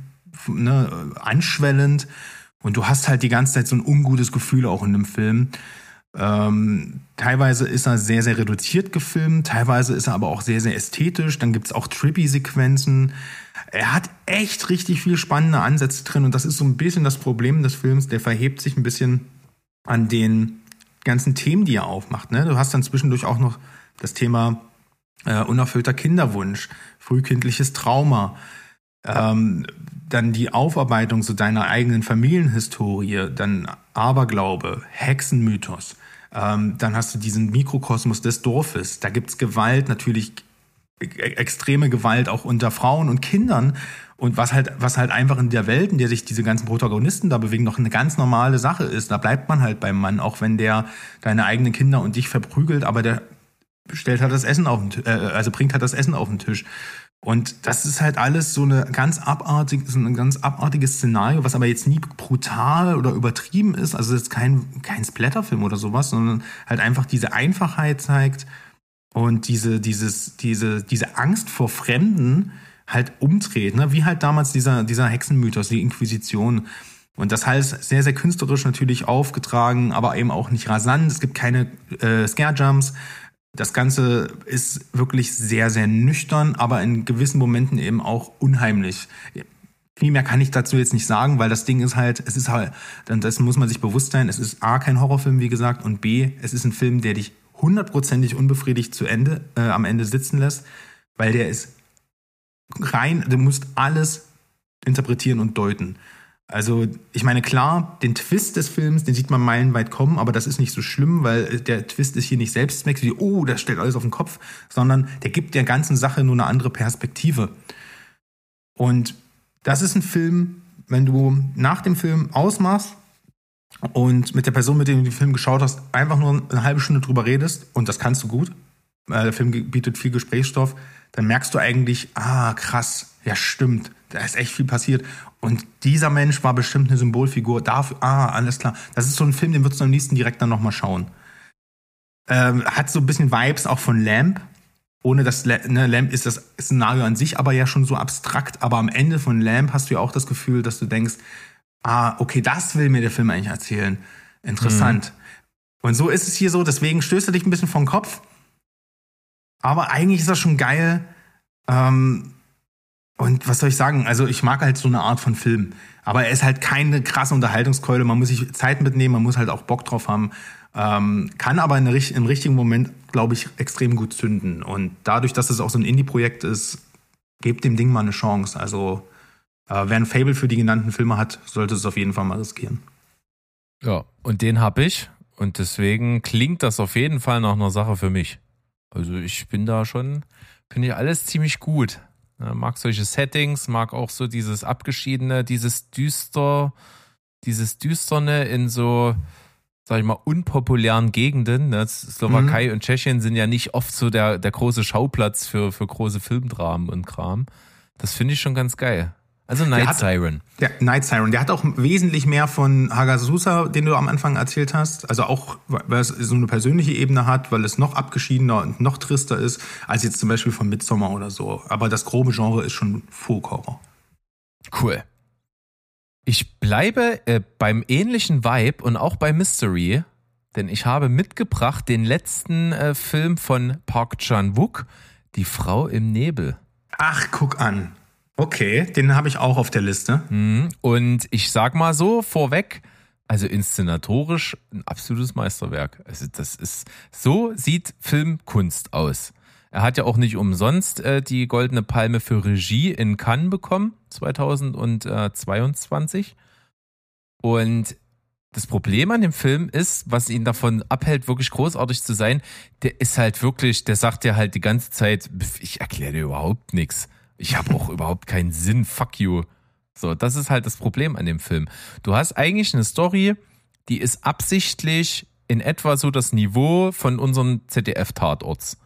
Speaker 1: ne, anschwellend. Und du hast halt die ganze Zeit so ein ungutes Gefühl auch in dem Film. Ähm, teilweise ist er sehr, sehr reduziert gefilmt, teilweise ist er aber auch sehr, sehr ästhetisch. Dann gibt's auch Trippy-Sequenzen. Er hat echt richtig viel spannende Ansätze drin und das ist so ein bisschen das Problem des Films. Der verhebt sich ein bisschen an den ganzen Themen, die er aufmacht. Ne? Du hast dann zwischendurch auch noch das Thema äh, unerfüllter Kinderwunsch, frühkindliches Trauma, ähm, dann die Aufarbeitung so deiner eigenen Familienhistorie, dann Aberglaube, Hexenmythos. Ähm, dann hast du diesen Mikrokosmos des Dorfes. Da gibt's Gewalt, natürlich extreme Gewalt auch unter Frauen und Kindern. Und was halt, was halt einfach in der Welt, in der sich diese ganzen Protagonisten da bewegen, noch eine ganz normale Sache ist. Da bleibt man halt beim Mann, auch wenn der deine eigenen Kinder und dich verprügelt, aber der stellt halt das Essen auf den Tisch, äh, also bringt halt das Essen auf den Tisch. Und das ist halt alles so eine ganz abartige, so ein ganz abartiges Szenario, was aber jetzt nie brutal oder übertrieben ist. Also es ist kein, kein Splatterfilm oder sowas, sondern halt einfach diese Einfachheit zeigt und diese, dieses, diese, diese Angst vor Fremden halt umdreht, ne? Wie halt damals dieser, dieser Hexenmythos, die Inquisition. Und das heißt, sehr, sehr künstlerisch natürlich aufgetragen, aber eben auch nicht rasant. Es gibt keine äh, Scare-Jumps. Das Ganze ist wirklich sehr, sehr nüchtern, aber in gewissen Momenten eben auch unheimlich. Viel mehr kann ich dazu jetzt nicht sagen, weil das Ding ist halt, es ist halt, das muss man sich bewusst sein, es ist A, kein Horrorfilm, wie gesagt, und B, es ist ein Film, der dich hundertprozentig unbefriedigt zu Ende, äh, am Ende sitzen lässt, weil der ist rein, du musst alles interpretieren und deuten. Also, ich meine, klar, den Twist des Films, den sieht man meilenweit kommen, aber das ist nicht so schlimm, weil der Twist ist hier nicht selbstzweck, wie, oh, das stellt alles auf den Kopf, sondern der gibt der ganzen Sache nur eine andere Perspektive. Und das ist ein Film, wenn du nach dem Film ausmachst und mit der Person, mit der du den Film geschaut hast, einfach nur eine halbe Stunde drüber redest, und das kannst du gut, äh, der Film bietet viel Gesprächsstoff, dann merkst du eigentlich, ah, krass, ja stimmt, da ist echt viel passiert. Und dieser Mensch war bestimmt eine Symbolfigur dafür, ah, alles klar. Das ist so ein Film, den würdest du am liebsten direkt dann nochmal schauen. Ähm, hat so ein bisschen Vibes auch von Lamp. Ohne das ne, Lamp ist das Szenario an sich aber ja schon so abstrakt. Aber am Ende von Lamp hast du ja auch das Gefühl, dass du denkst, ah, okay, das will mir der Film eigentlich erzählen. Interessant. Mhm. Und so ist es hier so, deswegen stößt er dich ein bisschen vom Kopf. Aber eigentlich ist das schon geil. Ähm, und was soll ich sagen? Also ich mag halt so eine Art von Film. Aber er ist halt keine krasse Unterhaltungskeule. Man muss sich Zeit mitnehmen, man muss halt auch Bock drauf haben. Ähm, kann aber in, im richtigen Moment, glaube ich, extrem gut zünden. Und dadurch, dass es auch so ein Indie-Projekt ist, gebt dem Ding mal eine Chance. Also äh, wer ein Fable für die genannten Filme hat, sollte es auf jeden Fall mal riskieren.
Speaker 2: Ja, und den habe ich. Und deswegen klingt das auf jeden Fall nach einer Sache für mich. Also ich bin da schon, finde ich alles ziemlich gut. Mag solche Settings, mag auch so dieses abgeschiedene, dieses düster, dieses düsterne in so, sag ich mal, unpopulären Gegenden. Ne? Slowakei mhm. und Tschechien sind ja nicht oft so der, der große Schauplatz für, für große Filmdramen und Kram. Das finde ich schon ganz geil. Also Night
Speaker 1: hat,
Speaker 2: Siren.
Speaker 1: Der Night Siren, der hat auch wesentlich mehr von Hagasusa, den du am Anfang erzählt hast. Also auch, weil es so eine persönliche Ebene hat, weil es noch abgeschiedener und noch trister ist, als jetzt zum Beispiel von Midsommar oder so. Aber das grobe Genre ist schon Folk Horror.
Speaker 2: Cool. Ich bleibe äh, beim ähnlichen Vibe und auch bei Mystery, denn ich habe mitgebracht den letzten äh, Film von Park Chan-wook, Die Frau im Nebel.
Speaker 1: Ach, guck an. Okay, den habe ich auch auf der Liste.
Speaker 2: Mhm. Und ich sag mal so vorweg, also inszenatorisch ein absolutes Meisterwerk. Also das ist so sieht Filmkunst aus. Er hat ja auch nicht umsonst äh, die goldene Palme für Regie in Cannes bekommen 2022. Und das Problem an dem Film ist, was ihn davon abhält, wirklich großartig zu sein, der ist halt wirklich, der sagt ja halt die ganze Zeit, ich erkläre dir überhaupt nichts. Ich habe auch überhaupt keinen Sinn, fuck you. So, das ist halt das Problem an dem Film. Du hast eigentlich eine Story, die ist absichtlich in etwa so das Niveau von unseren ZDF-Tatorts.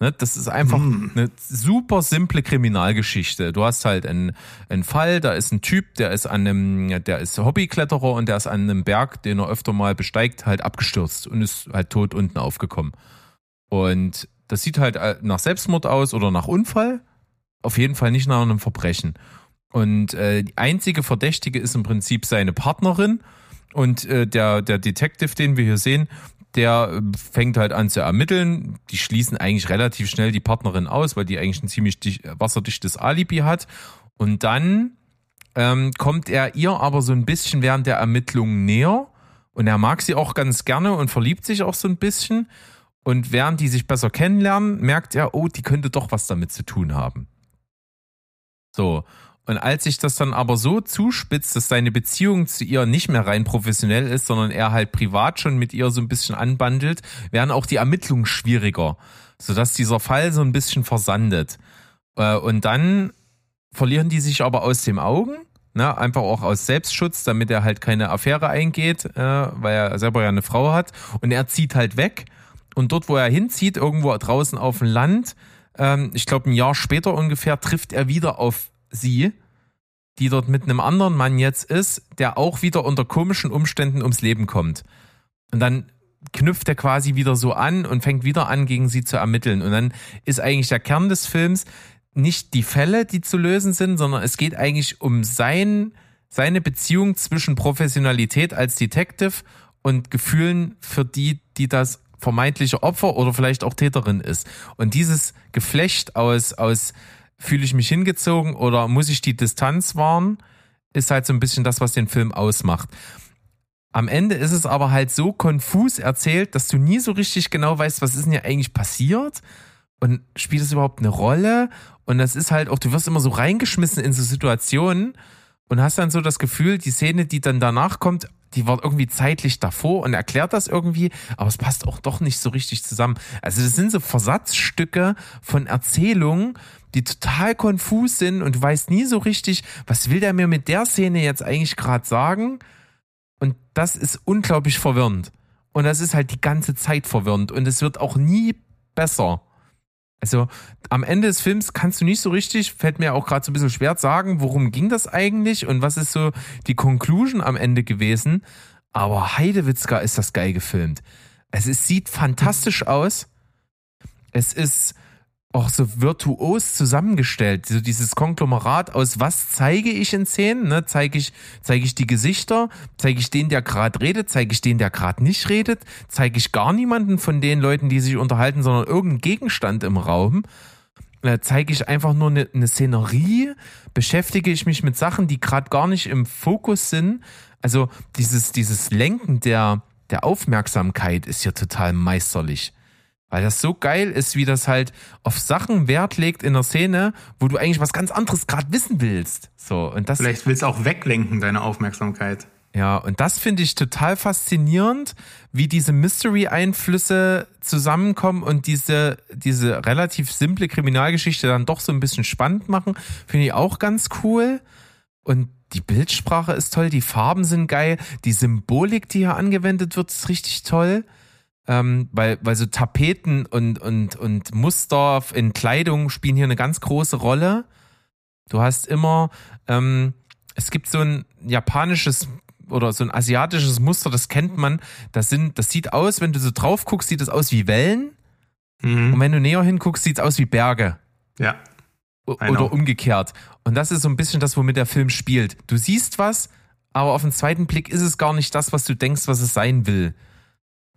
Speaker 2: Ne, das ist einfach hm. eine super simple Kriminalgeschichte. Du hast halt einen, einen Fall, da ist ein Typ, der ist an einem, der ist Hobbykletterer und der ist an einem Berg, den er öfter mal besteigt, halt abgestürzt und ist halt tot unten aufgekommen. Und das sieht halt äh, nach Selbstmord aus oder nach Unfall auf jeden Fall nicht nach einem Verbrechen. Und äh, die einzige Verdächtige ist im Prinzip seine Partnerin. Und äh, der, der Detective, den wir hier sehen, der äh, fängt halt an zu ermitteln. Die schließen eigentlich relativ schnell die Partnerin aus, weil die eigentlich ein ziemlich dicht, wasserdichtes Alibi hat. Und dann ähm, kommt er ihr aber so ein bisschen während der Ermittlungen näher. Und er mag sie auch ganz gerne und verliebt sich auch so ein bisschen. Und während die sich besser kennenlernen, merkt er, oh, die könnte doch was damit zu tun haben. So. Und als sich das dann aber so zuspitzt, dass seine Beziehung zu ihr nicht mehr rein professionell ist, sondern er halt privat schon mit ihr so ein bisschen anbandelt, werden auch die Ermittlungen schwieriger, sodass dieser Fall so ein bisschen versandet. Äh, und dann verlieren die sich aber aus dem Augen, ne? einfach auch aus Selbstschutz, damit er halt keine Affäre eingeht, äh, weil er selber ja eine Frau hat. Und er zieht halt weg. Und dort, wo er hinzieht, irgendwo draußen auf dem Land, ähm, ich glaube ein Jahr später ungefähr, trifft er wieder auf sie, die dort mit einem anderen Mann jetzt ist, der auch wieder unter komischen Umständen ums Leben kommt. Und dann knüpft er quasi wieder so an und fängt wieder an, gegen sie zu ermitteln. Und dann ist eigentlich der Kern des Films nicht die Fälle, die zu lösen sind, sondern es geht eigentlich um sein, seine Beziehung zwischen Professionalität als Detective und Gefühlen für die, die das vermeintliche Opfer oder vielleicht auch Täterin ist. Und dieses Geflecht aus, aus fühle ich mich hingezogen oder muss ich die Distanz wahren, ist halt so ein bisschen das, was den Film ausmacht. Am Ende ist es aber halt so konfus erzählt, dass du nie so richtig genau weißt, was ist denn hier eigentlich passiert und spielt es überhaupt eine Rolle? Und das ist halt auch, du wirst immer so reingeschmissen in so Situationen und hast dann so das Gefühl, die Szene, die dann danach kommt, die war irgendwie zeitlich davor und erklärt das irgendwie, aber es passt auch doch nicht so richtig zusammen. Also das sind so Versatzstücke von Erzählungen, die total konfus sind und du weißt nie so richtig, was will der mir mit der Szene jetzt eigentlich gerade sagen? Und das ist unglaublich verwirrend. Und das ist halt die ganze Zeit verwirrend und es wird auch nie besser. Also am Ende des Films kannst du nicht so richtig, fällt mir auch gerade so ein bisschen schwer sagen, worum ging das eigentlich und was ist so die Conclusion am Ende gewesen. Aber Heidewitzka ist das geil gefilmt. Es ist, sieht fantastisch aus. Es ist auch so virtuos zusammengestellt. So dieses Konglomerat aus was zeige ich in Szenen? Ne? Zeige ich, zeige ich die Gesichter? Zeige ich den, der gerade redet? Zeige ich den, der gerade nicht redet? Zeige ich gar niemanden von den Leuten, die sich unterhalten, sondern irgendeinen Gegenstand im Raum? Äh, zeige ich einfach nur eine, eine Szenerie? Beschäftige ich mich mit Sachen, die gerade gar nicht im Fokus sind? Also dieses, dieses Lenken der, der Aufmerksamkeit ist ja total meisterlich. Weil das so geil ist, wie das halt auf Sachen Wert legt in der Szene, wo du eigentlich was ganz anderes gerade wissen willst. So, und das.
Speaker 1: Vielleicht willst du auch weglenken, deine Aufmerksamkeit.
Speaker 2: Ja, und das finde ich total faszinierend, wie diese Mystery-Einflüsse zusammenkommen und diese, diese relativ simple Kriminalgeschichte dann doch so ein bisschen spannend machen. Finde ich auch ganz cool. Und die Bildsprache ist toll, die Farben sind geil, die Symbolik, die hier angewendet wird, ist richtig toll ähm, weil, weil so Tapeten und, und, und Muster in Kleidung spielen hier eine ganz große Rolle. Du hast immer, ähm, es gibt so ein japanisches oder so ein asiatisches Muster, das kennt man. Das sind, das sieht aus, wenn du so drauf guckst, sieht das aus wie Wellen. Mhm. Und wenn du näher hinguckst, sieht es aus wie Berge.
Speaker 1: Ja.
Speaker 2: Oder umgekehrt. Und das ist so ein bisschen das, womit der Film spielt. Du siehst was, aber auf den zweiten Blick ist es gar nicht das, was du denkst, was es sein will.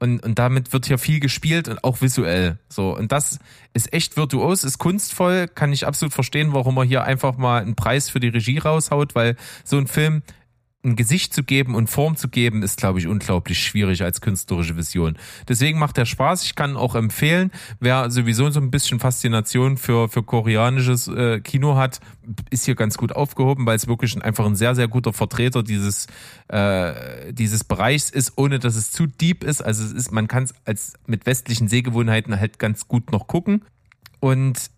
Speaker 2: Und, und damit wird hier viel gespielt und auch visuell. So. Und das ist echt virtuos, ist kunstvoll, kann ich absolut verstehen, warum er hier einfach mal einen Preis für die Regie raushaut, weil so ein Film ein Gesicht zu geben und Form zu geben, ist, glaube ich, unglaublich schwierig als künstlerische Vision. Deswegen macht der Spaß. Ich kann auch empfehlen, wer sowieso so ein bisschen Faszination für, für koreanisches äh, Kino hat, ist hier ganz gut aufgehoben, weil es wirklich einfach ein sehr, sehr guter Vertreter dieses, äh, dieses Bereichs ist, ohne dass es zu deep ist. Also es ist, man kann es als mit westlichen Sehgewohnheiten halt ganz gut noch gucken. Und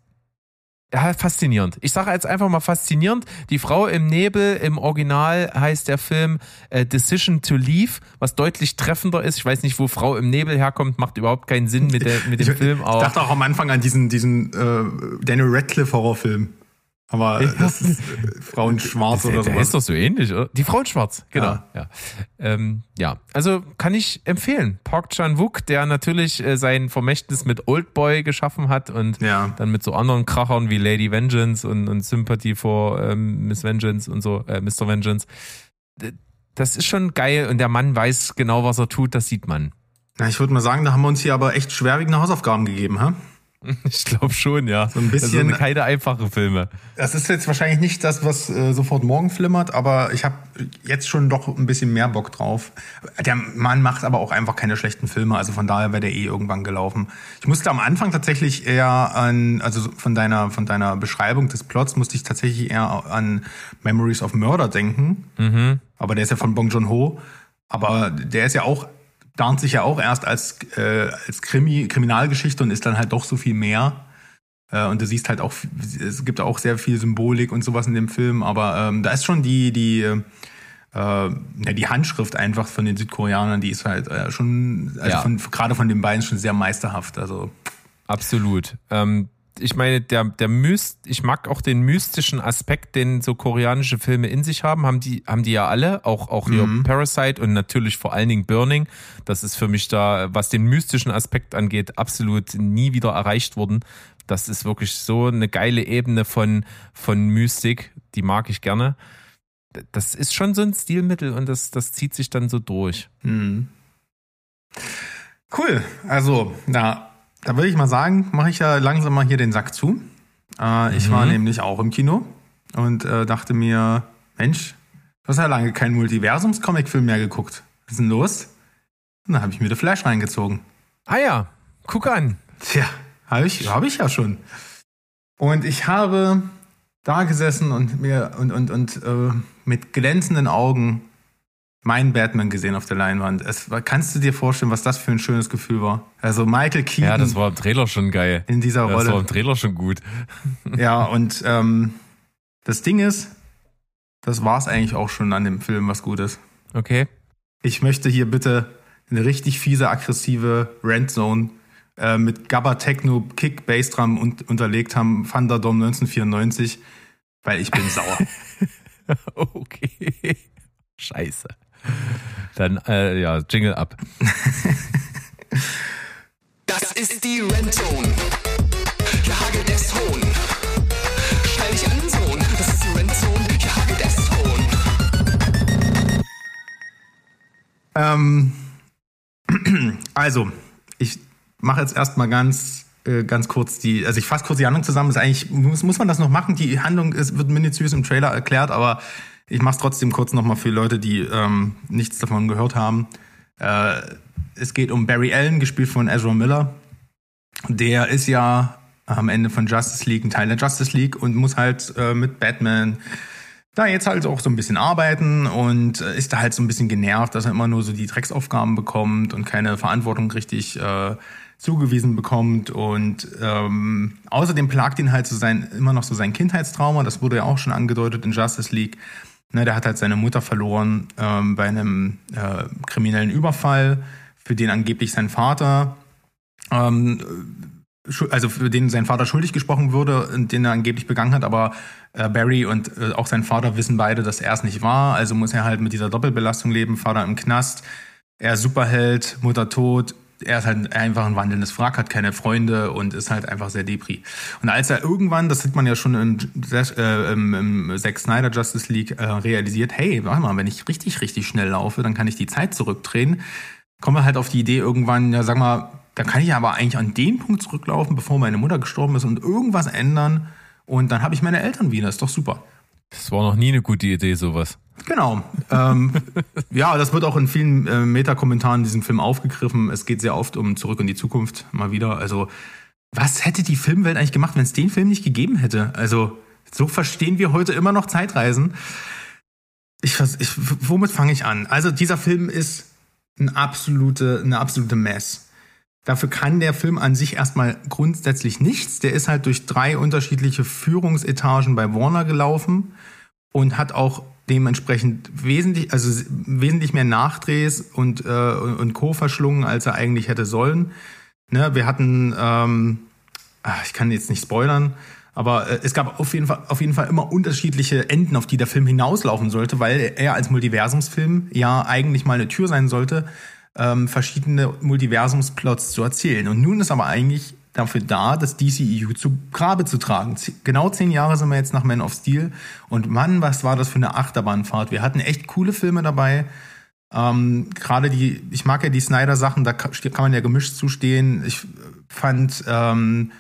Speaker 2: ja, faszinierend. Ich sage jetzt einfach mal faszinierend. Die Frau im Nebel im Original heißt der Film äh, Decision to Leave, was deutlich treffender ist. Ich weiß nicht, wo Frau im Nebel herkommt, macht überhaupt keinen Sinn mit, der, mit dem
Speaker 1: ich,
Speaker 2: Film.
Speaker 1: Aber ich dachte auch am Anfang an diesen, diesen äh, Daniel Radcliffe Horrorfilm. Aber das ist äh, Frauen schwarz oder so.
Speaker 2: Der ist doch so ähnlich, oder? Die Frauen schwarz, genau. Ja. Ja. Ähm, ja, also kann ich empfehlen. Park Chan-wook, der natürlich äh, sein Vermächtnis mit Oldboy geschaffen hat und dann mit so anderen Krachern wie Lady Vengeance und, und Sympathy for ähm, Miss Vengeance und so, äh, Mr. Vengeance. Das ist schon geil und der Mann weiß genau, was er tut, das sieht man.
Speaker 1: Ja, ich würde mal sagen, da haben wir uns hier aber echt schwerwiegende Hausaufgaben gegeben, ha? [LAUGHS]
Speaker 2: Ich glaube schon, ja.
Speaker 1: So ein bisschen-
Speaker 2: Das sind keine einfachen Filme.
Speaker 1: Das ist jetzt wahrscheinlich nicht das, was äh, sofort morgen flimmert, aber ich habe jetzt schon doch ein bisschen mehr Bock drauf. Der Mann macht aber auch einfach keine schlechten Filme, also von daher wäre der eh irgendwann gelaufen. Ich musste am Anfang tatsächlich eher an, also von deiner, von deiner Beschreibung des Plots musste ich tatsächlich eher an Memories of Murder denken. Aber der ist ja von Bong Joon-ho. Aber der ist ja auch, tarnt sich ja auch erst als, äh, als Krimi, Kriminalgeschichte und ist dann halt doch so viel mehr. Äh, und du siehst halt auch, es gibt auch sehr viel Symbolik und sowas in dem Film, aber ähm, da ist schon die, die, äh, ja, die Handschrift einfach von den Südkoreanern, die ist halt äh, schon, also
Speaker 2: Ja.
Speaker 1: von, gerade von den beiden schon sehr meisterhaft. Also
Speaker 2: Absolut. Ähm, ich meine, der, der Myst, ich mag auch den mystischen Aspekt, den so koreanische Filme in sich haben, haben die, haben die ja alle, auch, auch hier Parasite und natürlich vor allen Dingen Burning. Das ist für mich da, was den mystischen Aspekt angeht, absolut nie wieder erreicht worden. Das ist wirklich so eine geile Ebene von, von Mystik, die mag ich gerne. Das ist schon so ein Stilmittel und das, das zieht sich dann so durch.
Speaker 1: Cool. Also, na, da würde ich mal sagen, mache ich ja langsam mal hier den Sack zu. Äh, ich war nämlich auch im Kino und äh, dachte mir, Mensch, du hast ja lange keinen Multiversums-Comic-Film mehr geguckt. Was ist denn los? Und dann habe ich mir The Flash reingezogen.
Speaker 2: Ah ja, guck an.
Speaker 1: Tja, habe ich, hab ich ja schon. Und ich habe da gesessen und mir und, und, und äh, mit glänzenden Augen meinen Batman gesehen auf der Leinwand. Es, kannst du dir vorstellen, was das für ein schönes Gefühl war? Also Michael Keaton
Speaker 2: Ja, das war im Trailer schon geil.
Speaker 1: in dieser
Speaker 2: Das war
Speaker 1: Rolle.
Speaker 2: im Trailer schon gut.
Speaker 1: Ja, und ähm, das Ding ist, das war's eigentlich auch schon an dem Film, was gut ist.
Speaker 2: Okay.
Speaker 1: Ich möchte hier bitte eine richtig fiese, aggressive Randzone äh, mit Gabba Techno Kick Bassdrum und, unterlegt haben, Thunderdome 1994, weil ich bin sauer. [LAUGHS]
Speaker 2: Okay. Scheiße. [LAUGHS] Dann, äh, ja, Jingle ab.
Speaker 6: Das ist die Rentzone. Hier hagelt es Hohn. Schnall dich an, Sohn. Das ist die Rentzone. Hier hagelt es Hohn.
Speaker 1: ähm, [CLEARS THROAT] also, ich mache jetzt erstmal ganz, äh, ganz kurz die, also ich fasse kurz die Handlung zusammen. Ist eigentlich, muss, muss man das noch machen? Die Handlung ist, wird minutiös im Trailer erklärt, aber ich mache es trotzdem kurz nochmal für Leute, die ähm, nichts davon gehört haben. Äh, es geht um Barry Allen, gespielt von Ezra Miller. Der ist ja am Ende von Justice League ein Teil der Justice League und muss halt äh, mit Batman da jetzt halt auch so ein bisschen arbeiten und äh, ist da halt so ein bisschen genervt, dass er immer nur so die Drecksaufgaben bekommt und keine Verantwortung richtig äh, zugewiesen bekommt und ähm, außerdem plagt ihn halt so sein immer noch so sein Kindheitstrauma, das wurde ja auch schon angedeutet in Justice League. Ne, der hat halt seine Mutter verloren ähm, bei einem äh, kriminellen Überfall, für den angeblich sein Vater ähm, also für den sein Vater schuldig gesprochen wurde und den er angeblich begangen hat, aber äh, Barry und äh, auch sein Vater wissen beide, dass er es nicht war, also muss er halt mit dieser Doppelbelastung leben, Vater im Knast, er Superheld, Mutter tot, er ist halt einfach ein wandelndes Wrack, hat keine Freunde und ist halt einfach sehr depri. Und als er irgendwann, das sieht man ja schon im, äh, im, im Zack Snyder Justice League äh, realisiert, hey, warte mal, wenn ich richtig, richtig schnell laufe, dann kann ich die Zeit zurückdrehen, kommen wir halt auf die Idee irgendwann, ja, sag mal, da kann ich aber eigentlich an den Punkt zurücklaufen, bevor meine Mutter gestorben ist und irgendwas ändern und dann habe ich meine Eltern wieder. Ist doch super.
Speaker 2: Das war noch nie eine gute Idee, sowas.
Speaker 1: Genau. ähm, [LAUGHS] ja, das wird auch in vielen äh, Meta-Kommentaren in diesem Film aufgegriffen. Es geht sehr oft um Zurück in die Zukunft mal wieder. Also, was hätte die Filmwelt eigentlich gemacht, wenn es den Film nicht gegeben hätte? Also, so verstehen wir heute immer noch Zeitreisen. Ich, ich, womit fange ich an? Also, dieser Film ist eine absolute, eine absolute Mess. Dafür kann der Film an sich erstmal grundsätzlich nichts. Der ist halt durch drei unterschiedliche Führungsetagen bei Warner gelaufen und hat auch dementsprechend wesentlich, also wesentlich mehr Nachdrehs und, äh, und Co. verschlungen, als er eigentlich hätte sollen. Ne, wir hatten, ähm, ah, ich kann jetzt nicht spoilern, aber äh, es gab auf jeden, Fall, auf jeden Fall immer unterschiedliche Enden, auf die der Film hinauslaufen sollte, weil er als Multiversumsfilm ja eigentlich mal eine Tür sein sollte, ähm, verschiedene Multiversumsplots zu erzählen. Und nun ist aber eigentlich dafür da, das DCEU zu Grabe zu tragen. Genau zehn Jahre sind wir jetzt nach Man of Steel. Und Mann, was war das für eine Achterbahnfahrt. Wir hatten echt coole Filme dabei. Ähm, Gerade die, ich mag ja die Snyder-Sachen, da ka- kann man ja gemischt zustehen. Ich fand ähm,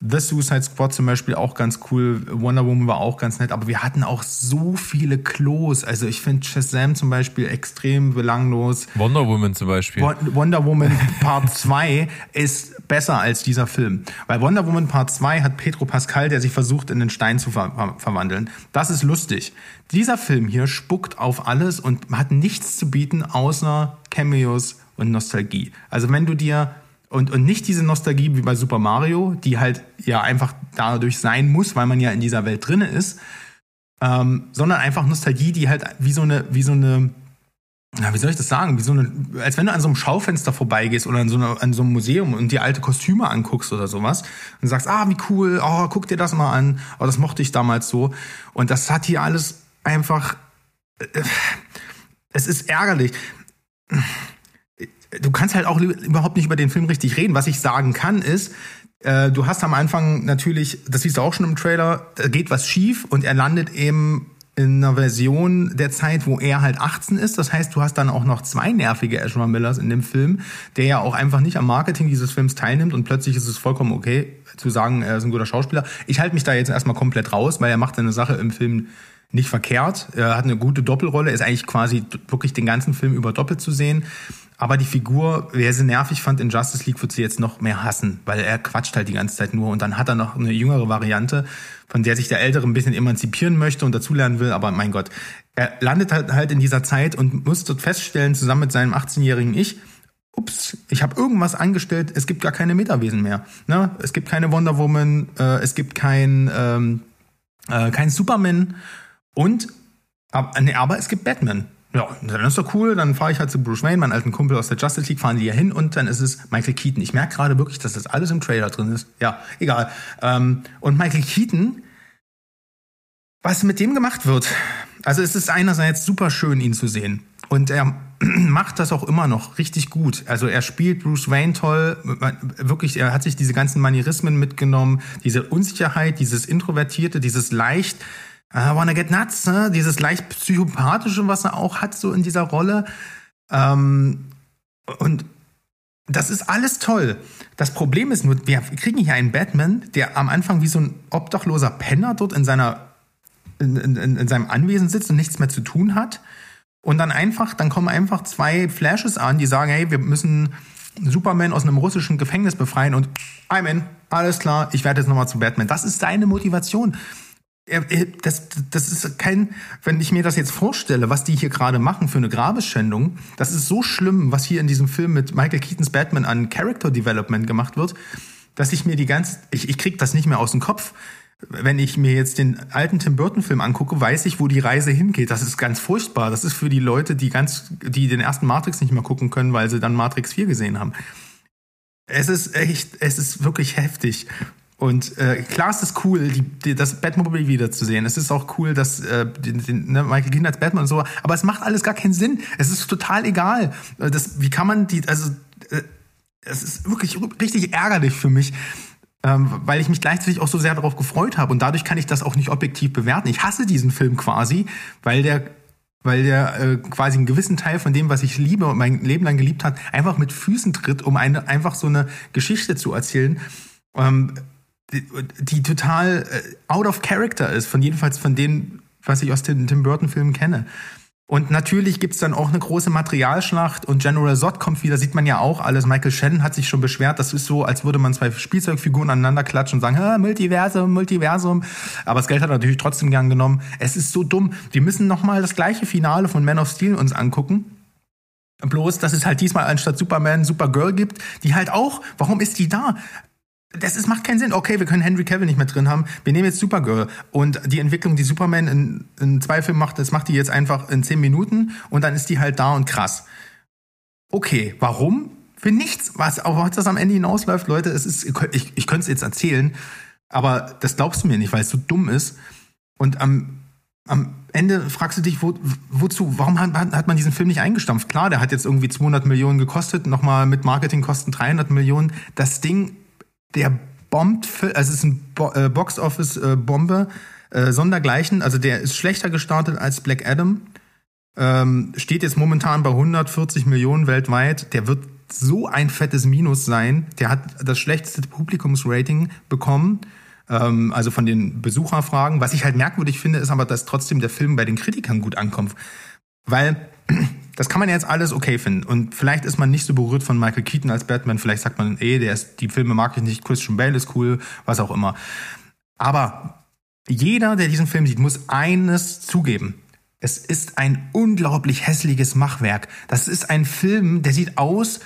Speaker 1: The Suicide Squad zum Beispiel auch ganz cool. Wonder Woman war auch ganz nett, aber wir hatten auch so viele Klos. Also ich finde Shazam zum Beispiel extrem belanglos.
Speaker 2: Wonder Woman zum Beispiel.
Speaker 1: Won- Wonder Woman [LAUGHS] Part 2 ist besser als dieser Film. Weil Wonder Woman Part 2 hat Pedro Pascal, der sich versucht, in den Stein zu ver verwandeln. Das ist lustig. Dieser Film hier spuckt auf alles und hat nichts zu bieten, außer Cameos und Nostalgie. Also wenn du dir und, und nicht diese Nostalgie wie bei Super Mario, die halt ja einfach dadurch sein muss, weil man ja in dieser Welt drinne ist, ähm, sondern einfach Nostalgie, die halt wie so eine, wie so eine, na, wie soll ich das sagen? Wie so eine, als wenn du an so einem Schaufenster vorbeigehst oder an so, einer, an so einem Museum und dir alte Kostüme anguckst oder sowas und sagst, ah, wie cool, oh, guck dir das mal an, oh, das mochte ich damals so. Und das hat hier alles einfach, äh, es ist ärgerlich. Du kannst halt auch überhaupt nicht über den Film richtig reden. Was ich sagen kann ist, äh, du hast am Anfang natürlich, das siehst du auch schon im Trailer, da geht was schief und er landet eben in einer Version der Zeit, wo er halt 18 ist. Das heißt, du hast dann auch noch zwei nervige Ezra Millers in dem Film, der ja auch einfach nicht am Marketing dieses Films teilnimmt und plötzlich ist es vollkommen okay zu sagen, er ist ein guter Schauspieler. Ich halte mich da jetzt erstmal komplett raus, weil er macht seine Sache im Film nicht verkehrt. Er hat eine gute Doppelrolle, ist eigentlich quasi wirklich den ganzen Film über doppelt zu sehen. Aber die Figur, wer sie nervig fand in Justice League, wird sie jetzt noch mehr hassen, weil er quatscht halt die ganze Zeit nur und dann hat er noch eine jüngere Variante, von der sich der Ältere ein bisschen emanzipieren möchte und dazulernen will, aber mein Gott, er landet halt, halt in dieser Zeit und muss dort feststellen, zusammen mit seinem 18-jährigen Ich, ups, ich habe irgendwas angestellt, es gibt gar keine Metawesen mehr. Ne? Es gibt keine Wonder Woman, äh, es gibt kein, ähm, äh, kein Superman und aber, nee, aber es gibt Batman. Ja, dann ist doch cool, dann fahre ich halt zu Bruce Wayne, meinen alten Kumpel aus der Justice League, fahren die ja hin und dann ist es Michael Keaton. Ich merke gerade wirklich, dass das alles im Trailer drin ist. Ja, egal. Ähm, und Michael Keaton, was mit dem gemacht wird, also es ist einerseits super schön, ihn zu sehen. Und er [CLEARS THROAT] macht das auch immer noch richtig gut. Also er spielt Bruce Wayne toll, wirklich, er hat sich diese ganzen Manierismen mitgenommen, diese Unsicherheit, dieses Introvertierte, dieses leicht, I wanna get nuts, ne? dieses leicht psychopathische, was er auch hat, so in dieser Rolle. Ähm, und das ist alles toll. Das Problem ist nur, wir kriegen hier einen Batman, der am Anfang wie so ein obdachloser Penner dort in seiner in, in, in seinem Anwesen sitzt und nichts mehr zu tun hat. Und dann einfach, dann kommen einfach zwei Flashes an, die sagen, hey, wir müssen Superman aus einem russischen Gefängnis befreien und I'm in, alles klar, ich werde jetzt nochmal zu Batman. Das ist seine Motivation. Das, das ist kein, wenn ich mir das jetzt vorstelle, was die hier gerade machen für eine Grabesschändung, das ist so schlimm, was hier in diesem Film mit Michael Keatons Batman an Character Development gemacht wird, dass ich mir die ganz, ich, ich krieg das nicht mehr aus dem Kopf. Wenn ich mir jetzt den alten Tim Burton Film angucke, weiß ich, wo die Reise hingeht. Das ist ganz furchtbar. Das ist für die Leute, die ganz, die den ersten Matrix nicht mehr gucken können, weil sie dann Matrix 4 gesehen haben. Es ist echt, es ist wirklich heftig. Und äh, klar ist es cool, die, die, das Batmobile wiederzusehen. Es ist auch cool, dass äh, den, den, ne, Michael Keaton als Batman und so, aber es macht alles gar keinen Sinn. Es ist total egal. Äh, Das, wie kann man die, also äh, es ist wirklich richtig ärgerlich für mich, ähm, weil ich mich gleichzeitig auch so sehr darauf gefreut habe und dadurch kann ich das auch nicht objektiv bewerten. Ich hasse diesen Film quasi, weil der weil der äh, quasi einen gewissen Teil von dem, was ich liebe und mein Leben lang geliebt hat, einfach mit Füßen tritt, um eine, einfach so eine Geschichte zu erzählen, ähm, die, die total äh, out of character ist, von jedenfalls von denen, was ich aus den Tim Burton-Filmen kenne. Und natürlich gibt's dann auch eine große Materialschlacht und General Zod kommt wieder, sieht man ja auch alles. Michael Shannon hat sich schon beschwert, das ist so, als würde man zwei Spielzeugfiguren aneinander klatschen und sagen, "Ah, Multiversum, Multiversum. Aber das Geld hat natürlich trotzdem gern genommen. Es ist so dumm. Wir müssen nochmal das gleiche Finale von Man of Steel uns angucken. Bloß, dass es halt diesmal anstatt Superman Supergirl gibt, die halt auch, warum ist die da? Das ist, macht keinen Sinn. Okay, wir können Henry Cavill nicht mehr drin haben. Wir nehmen jetzt Supergirl. Und die Entwicklung, die Superman in, in zwei Filmen macht, das macht die jetzt einfach in zehn Minuten und dann ist die halt da und krass. Okay, warum? Für nichts. Was, was das am Ende hinausläuft, Leute, es ist, ich, ich könnte es jetzt erzählen, aber das glaubst du mir nicht, weil es so dumm ist. Und am, am Ende fragst du dich, wo, wozu, warum hat, hat man diesen Film nicht eingestampft? Klar, der hat jetzt irgendwie 200 Millionen gekostet, nochmal mit Marketingkosten 300 Millionen. Das Ding, der bombt, also es ist ein Bo äh, Box-Office-Bombe, äh, sondergleichen. Also der ist schlechter gestartet als Black Adam. Ähm, steht jetzt momentan bei 140 Millionen weltweit. Der wird so ein fettes Minus sein. Der hat das schlechteste Publikumsrating bekommen. Ähm, also von den Besucherfragen. Was ich halt merkwürdig finde, ist aber, dass trotzdem der Film bei den Kritikern gut ankommt. Weil das kann man jetzt alles okay finden. Und vielleicht ist man nicht so berührt von Michael Keaton als Batman. Vielleicht sagt man, ey, der ist, die Filme mag ich nicht, Christian Bale ist cool, was auch immer. Aber jeder, der diesen Film sieht, muss eines zugeben. Es ist ein unglaublich hässliches Machwerk. Das ist ein Film, der sieht aus,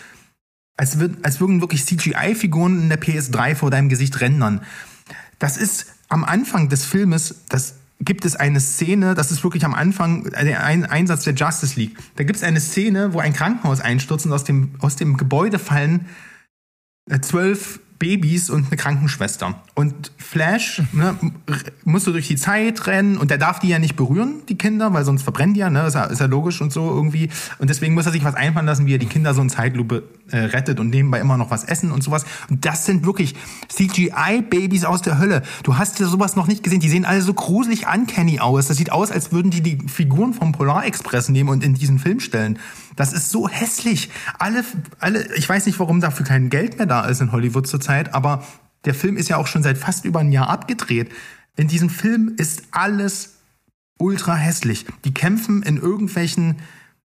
Speaker 1: als, würd, als würden wirklich CGI-Figuren in der PS3 vor deinem Gesicht rendern. Das ist am Anfang des Filmes, das gibt es eine Szene, das ist wirklich am Anfang der ein Einsatz der Justice League. Da gibt es eine Szene, wo ein Krankenhaus einstürzt und aus dem, aus dem Gebäude fallen äh, zwölf Babys und eine Krankenschwester. Und Flash ne, muss so durch die Zeit rennen und der darf die ja nicht berühren, die Kinder, weil sonst verbrennen die ja, ne? Ist ja, ist ja logisch und so irgendwie. Und deswegen muss er sich was einfallen lassen, wie er die Kinder so in Zeitlupe äh, rettet und nebenbei immer noch was essen und sowas. Und das sind wirklich CGI-Babys aus der Hölle. Du hast ja sowas noch nicht gesehen. Die sehen alle so gruselig uncanny aus. Das sieht aus, als würden die die Figuren vom Polar Express nehmen und in diesen Film stellen. Das ist so hässlich. Alle, alle, ich weiß nicht, warum dafür kein Geld mehr da ist in Hollywood zurzeit, aber der Film ist ja auch schon seit fast über ein Jahr abgedreht. In diesem Film ist alles ultra hässlich. Die kämpfen in irgendwelchen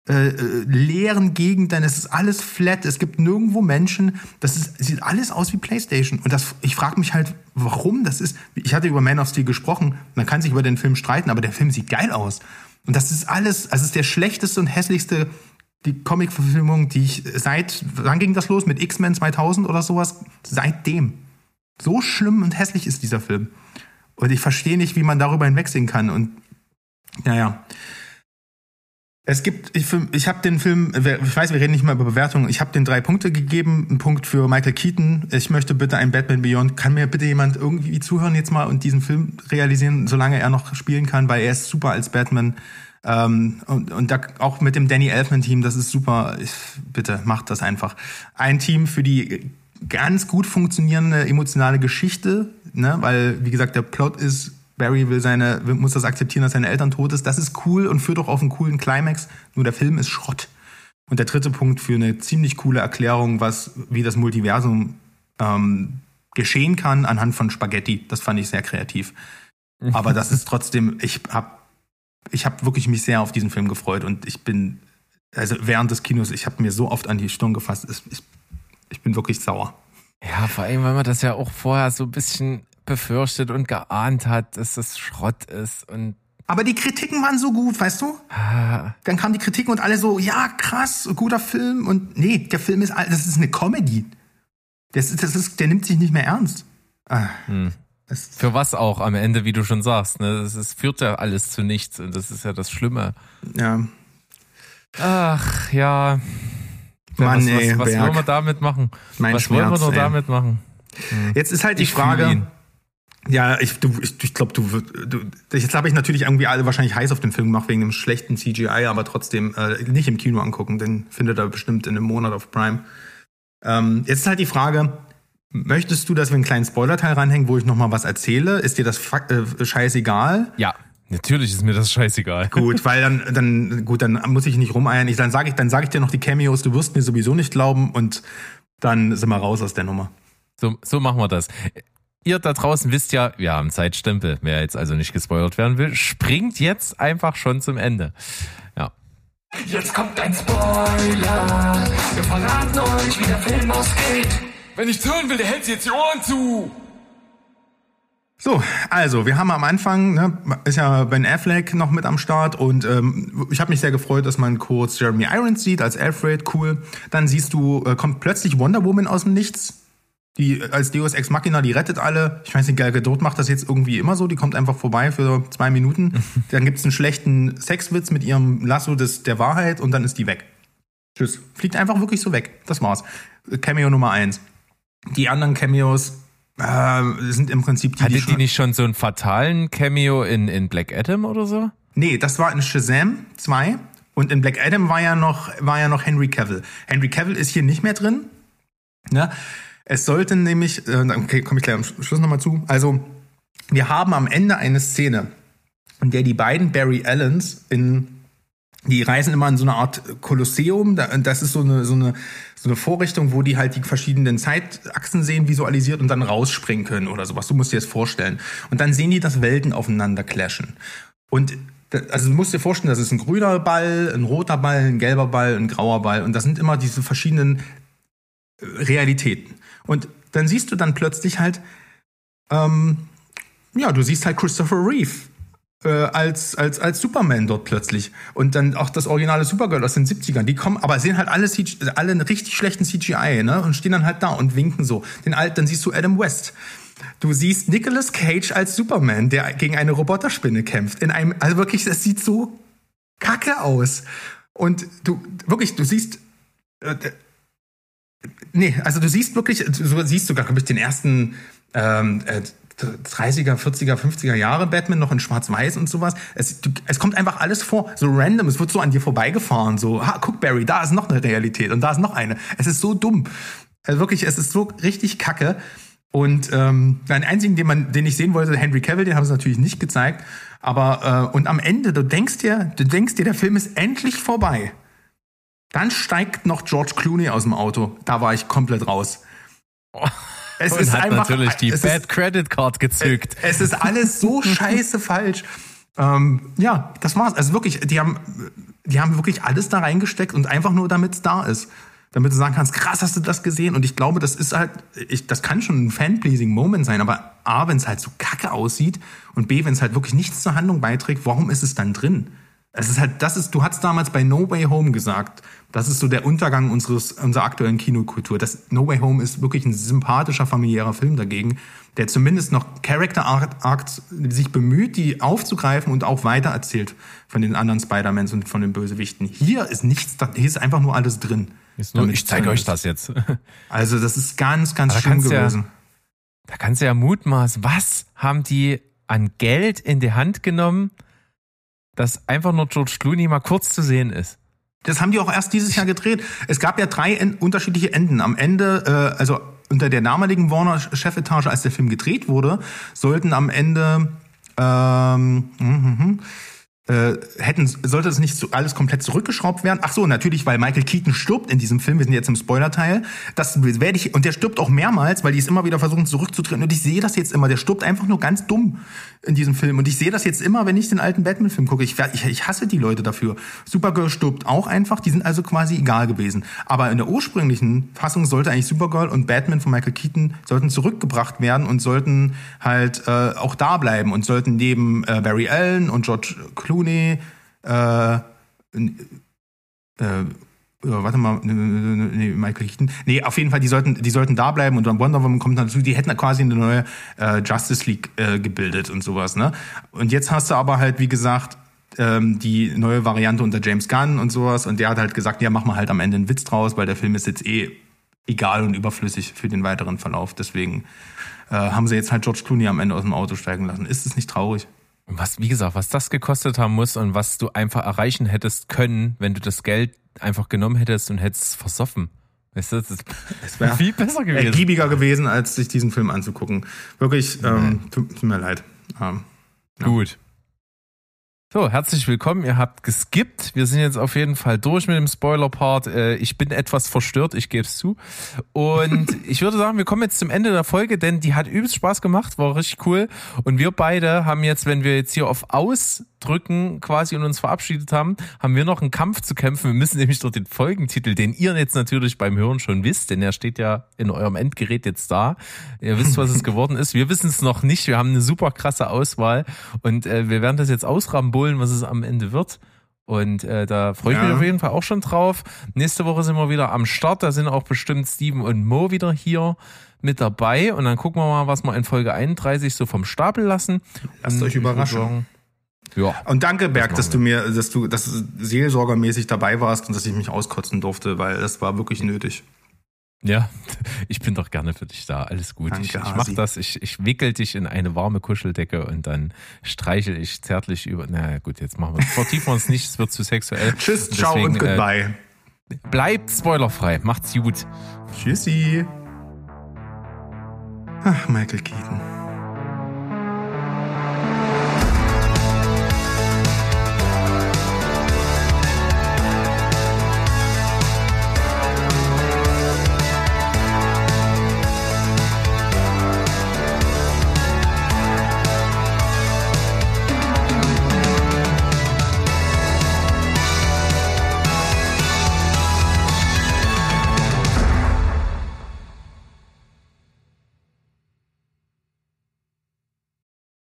Speaker 1: äh, äh, leeren Gegenden, es ist alles flat, es gibt nirgendwo Menschen, das ist, sieht alles aus wie Playstation. Und das, ich frage mich halt, warum das ist. Ich hatte über Man of Steel gesprochen, man kann sich über den Film streiten, aber der Film sieht geil aus. Und das ist alles, also es ist der schlechteste und hässlichste die Comic-Verfilmung, die ich seit, wann ging das los? Mit X-Men 2000 oder sowas? Seitdem. So schlimm und hässlich ist dieser Film. Und ich verstehe nicht, wie man darüber hinwegsehen kann. Und naja. Es gibt, ich, ich habe den Film, ich weiß, wir reden nicht mal über Bewertungen, ich habe den drei Punkte gegeben, ein Punkt für Michael Keaton. Ich möchte bitte ein Batman Beyond. Kann mir bitte jemand irgendwie zuhören jetzt mal und diesen Film realisieren, solange er noch spielen kann, weil er ist super als Batman. Ähm, und, und da, auch mit dem Danny Elfman-Team, das ist super. Ich, bitte, macht das einfach. Ein Team für die ganz gut funktionierende emotionale Geschichte, ne? weil, wie gesagt, der Plot ist, Barry will seine, muss das akzeptieren, dass seine Eltern tot ist. Das ist cool und führt auch auf einen coolen Climax. Nur der Film ist Schrott. Und der dritte Punkt für eine ziemlich coole Erklärung, was, wie das Multiversum ähm, geschehen kann anhand von Spaghetti. Das fand ich sehr kreativ. [LAUGHS] Aber das ist trotzdem, ich habe ich hab wirklich mich sehr auf diesen Film gefreut und ich bin, also während des Kinos, ich habe mir so oft an die Stirn gefasst, ich, ich bin wirklich sauer.
Speaker 2: Ja, vor allem, weil man das ja auch vorher so ein bisschen befürchtet und geahnt hat, dass das Schrott ist und
Speaker 1: aber die Kritiken waren so gut, weißt du?
Speaker 2: Ah.
Speaker 1: Dann kamen die Kritiken und alle so, ja, krass, guter Film. Und nee, der Film ist, das ist eine Comedy. Das, das ist, der nimmt sich nicht mehr ernst. Ah, das,
Speaker 2: für was auch am Ende, wie du schon sagst, ne? Das ist, führt ja alles zu nichts und das ist ja das Schlimme.
Speaker 1: ja.
Speaker 2: Ach, ja.
Speaker 1: Mann,
Speaker 2: was,
Speaker 1: ey,
Speaker 2: was, was
Speaker 1: Berg.
Speaker 2: wollen wir damit machen?
Speaker 1: Mein
Speaker 2: was wollen wir
Speaker 1: Schmerz,
Speaker 2: nur
Speaker 1: ey.
Speaker 2: damit machen?
Speaker 1: Jetzt ist halt die
Speaker 2: Ich
Speaker 1: Frage. Ja, ich, du, ich, ich glaube, du, du, jetzt habe ich natürlich irgendwie alle wahrscheinlich heiß auf den Film gemacht wegen dem schlechten CGI, aber trotzdem äh, nicht im Kino angucken, den findet er bestimmt in einem Monat auf Prime. Ähm, jetzt ist halt die Frage, möchtest du, dass wir einen kleinen Spoilerteil ranhängen, wo ich noch mal was erzähle? Ist dir das äh, scheißegal?
Speaker 2: Ja, natürlich ist mir das scheißegal.
Speaker 1: Gut, weil dann, dann, gut, dann muss ich nicht rumeiern. Ich, dann sage ich, dann sage ich dir noch die Cameos, du wirst mir sowieso nicht glauben und dann sind wir raus aus der Nummer.
Speaker 2: So, so machen wir das. Ihr da draußen wisst ja, wir haben Zeitstempel. Wer jetzt also nicht gespoilert werden will, springt jetzt einfach schon zum Ende. Ja.
Speaker 6: Jetzt kommt ein Spoiler. Wir verraten euch, wie der Film ausgeht.
Speaker 5: Wenn ich's hören will, der hält sich jetzt die Ohren zu.
Speaker 1: So, also wir haben am Anfang, ne, ist ja Ben Affleck noch mit am Start und ähm, ich habe mich sehr gefreut, dass man kurz Jeremy Irons sieht als Alfred, cool. Dann siehst du, äh, kommt plötzlich Wonder Woman aus dem Nichts. Die äh, als Deus Ex Machina, die rettet alle. Ich weiß nicht, Gal Gadot macht das jetzt irgendwie immer so. Die kommt einfach vorbei für zwei Minuten. [LAUGHS] dann gibt's einen schlechten Sexwitz mit ihrem Lasso des, der Wahrheit und dann ist die weg. Tschüss. Fliegt einfach wirklich so weg. Das war's. Cameo Nummer eins. Die anderen Cameos äh, sind im Prinzip die,
Speaker 2: Hatte
Speaker 1: die
Speaker 2: die nicht schon so einen fatalen Cameo in, in Black Adam oder so?
Speaker 1: Nee, das war in Shazam 2 und in Black Adam war ja noch, war ja noch Henry Cavill. Henry Cavill ist hier nicht mehr drin. Ne? Es sollte nämlich, äh, okay, komme ich gleich am Schluss nochmal zu. Also, wir haben am Ende eine Szene, in der die beiden Barry Allens in die reisen immer in so eine Art Kolosseum. Da- Das ist so eine, so eine, so eine Vorrichtung, wo die halt die verschiedenen Zeitachsen sehen, visualisiert und dann rausspringen können oder sowas. Du musst dir das vorstellen. Und dann sehen die, dass Welten aufeinander clashen. Und also du musst dir vorstellen, das ist ein grüner Ball, ein roter Ball, ein gelber Ball, ein grauer Ball. Und das sind immer diese verschiedenen äh, Realitäten. Und dann siehst du dann plötzlich halt, ähm, ja, du siehst halt Christopher Reeve äh, als, als, als Superman dort plötzlich. Und dann auch das originale Supergirl aus den 70ern. Die kommen, aber sehen halt alle, CG, alle einen richtig schlechten CGI, ne? Und stehen dann halt da und winken so. Den alt, dann siehst du Adam West. Du siehst Nicolas Cage als Superman, der gegen eine Roboterspinne kämpft. In einem, also wirklich, das sieht so kacke aus. Und du, wirklich, du siehst, äh, Nee, also du siehst wirklich, so siehst sogar, glaube ich, den ersten ähm, äh, 30er, 40er, 50er Jahre Batman noch in Schwarz-Weiß und sowas. Es, es kommt einfach alles vor, so random. Es wird so an dir vorbeigefahren. So, ha, guck, Barry, da ist noch eine Realität und da ist noch eine. Es ist so dumm. Also wirklich, es ist so richtig kacke. Und ähm, den einzigen, den, man, den ich sehen wollte, Henry Cavill, den haben sie natürlich nicht gezeigt. Aber äh, und am Ende, du denkst dir, du denkst dir, der Film ist endlich vorbei. Dann steigt noch George Clooney aus dem Auto. Da war ich komplett raus. Es
Speaker 2: Und hat natürlich die Bad
Speaker 1: ist,
Speaker 2: Credit Card gezückt.
Speaker 1: es ist alles so [LAUGHS] scheiße falsch. Ähm, ja, das war's. Also wirklich, die haben, die haben wirklich alles da reingesteckt und einfach nur, damit es da ist. Damit du sagen kannst, krass, hast du das gesehen? Und ich glaube, das ist halt, ich, das kann schon ein fan-pleasing Moment sein, aber A, wenn es halt so kacke aussieht und B, wenn es halt wirklich nichts zur Handlung beiträgt, warum ist es dann drin? Es ist halt, das ist, du hast damals bei No Way Home gesagt, das ist so der Untergang unseres, unserer aktuellen Kinokultur. Das No Way Home ist wirklich ein sympathischer familiärer Film dagegen, der zumindest noch Character Arc sich bemüht, die aufzugreifen und auch weitererzählt von den anderen Spider-Mans und von den Bösewichten. Hier ist nichts, hier ist einfach nur alles drin.
Speaker 2: Nur, ich zeige euch das jetzt. [LAUGHS]
Speaker 1: Also das ist ganz, ganz schlimm
Speaker 2: kannst ja-
Speaker 1: gewesen.
Speaker 2: Da kannst du ja mutmaßen, was haben die an Geld in die Hand genommen, dass einfach nur George Clooney mal kurz zu sehen ist.
Speaker 1: Das haben die auch erst dieses Jahr gedreht. Es gab ja drei unterschiedliche Enden. Am Ende, äh, also unter der damaligen Warner-Chefetage, als der Film gedreht wurde, sollten am Ende ähm, mhm, mhm, äh, hätten, sollte das nicht alles komplett zurückgeschraubt werden? Ach so, natürlich, weil Michael Keaton stirbt in diesem Film. Wir sind jetzt im Spoiler-Teil. Das werde ich, und der stirbt auch mehrmals, weil die es immer wieder versuchen zurückzutreten. Und ich sehe das jetzt immer. Der stirbt einfach nur ganz dumm in diesem Film. Und ich sehe das jetzt immer, wenn ich den alten Batman-Film gucke. Ich, ich, ich hasse die Leute dafür. Supergirl stirbt auch einfach. Die sind also quasi egal gewesen. Aber in der ursprünglichen Fassung sollte eigentlich Supergirl und Batman von Michael Keaton sollten zurückgebracht werden und sollten halt äh, auch da bleiben und sollten neben äh, Barry Allen und George Clooney äh, äh, ja, warte mal, nee, Michael Keaton. Nee, auf jeden Fall, die sollten, die sollten da bleiben und dann Wonder Woman kommt dazu. Die hätten quasi eine neue äh, Justice League äh, gebildet und sowas, ne? Und jetzt hast du aber halt, wie gesagt, ähm, die neue Variante unter James Gunn und sowas. Und der hat halt gesagt, ja, mach mal halt am Ende einen Witz draus, weil der Film ist jetzt eh egal und überflüssig für den weiteren Verlauf. Deswegen äh, haben sie jetzt halt George Clooney am Ende aus dem Auto steigen lassen. Ist es nicht traurig?
Speaker 2: Was, wie gesagt, was das gekostet haben muss und was du einfach erreichen hättest können, wenn du das Geld einfach genommen hättest und hättest es versoffen. Weißt du, das ist
Speaker 1: wär
Speaker 2: viel besser gewesen.
Speaker 1: Ergiebiger gewesen, als sich diesen Film anzugucken. Wirklich, ähm, tut, tut mir leid. Ähm,
Speaker 2: Gut. So, herzlich willkommen. Ihr habt geskippt. Wir sind jetzt auf jeden Fall durch mit dem Spoiler-Part. Äh, Ich bin etwas verstört, ich gebe es zu. Und [LAUGHS] ich würde sagen, wir kommen jetzt zum Ende der Folge, denn die hat übelst Spaß gemacht, war richtig cool. Und wir beide haben jetzt, wenn wir jetzt hier auf Ausdrücken quasi und uns verabschiedet haben, haben wir noch einen Kampf zu kämpfen. Wir müssen nämlich durch den Folgentitel, den ihr jetzt natürlich beim Hören schon wisst, denn er steht ja in eurem Endgerät jetzt da. Ihr wisst, was es [LAUGHS] geworden ist. Wir wissen es noch nicht. Wir haben eine super krasse Auswahl und äh, wir werden das jetzt ausrambolen, was es am Ende wird. Und äh, da freue ich
Speaker 1: Ja.
Speaker 2: mich auf jeden Fall auch schon drauf. Nächste Woche sind wir wieder am Start. Da sind auch bestimmt Steven und Mo wieder hier mit dabei. Und dann gucken wir mal, was wir in Folge 31 so vom Stapel lassen.
Speaker 1: Lasst
Speaker 2: Und
Speaker 1: euch
Speaker 2: würd
Speaker 1: überraschen.
Speaker 2: sagen, Ja.
Speaker 1: Und danke, Berg,
Speaker 2: machen
Speaker 1: dass du mir, dass du, dass du seelsorgermäßig dabei warst und dass ich mich auskotzen durfte, weil das war wirklich nötig.
Speaker 2: Ja, [LAUGHS] ich bin doch gerne für dich da. Alles gut.
Speaker 1: Danke,
Speaker 2: ich ich mach
Speaker 1: Hasi.
Speaker 2: das. Ich, ich wickel dich in eine warme Kuscheldecke und dann streichel ich zärtlich über. Na gut, jetzt machen wir vertiefen wir uns nicht. Es wird zu sexuell. [LAUGHS]
Speaker 1: Tschüss, ciao
Speaker 2: Deswegen,
Speaker 1: und goodbye.
Speaker 2: Äh, bleibt spoilerfrei. Macht's gut.
Speaker 1: Tschüssi. Ach, Michael Keaton.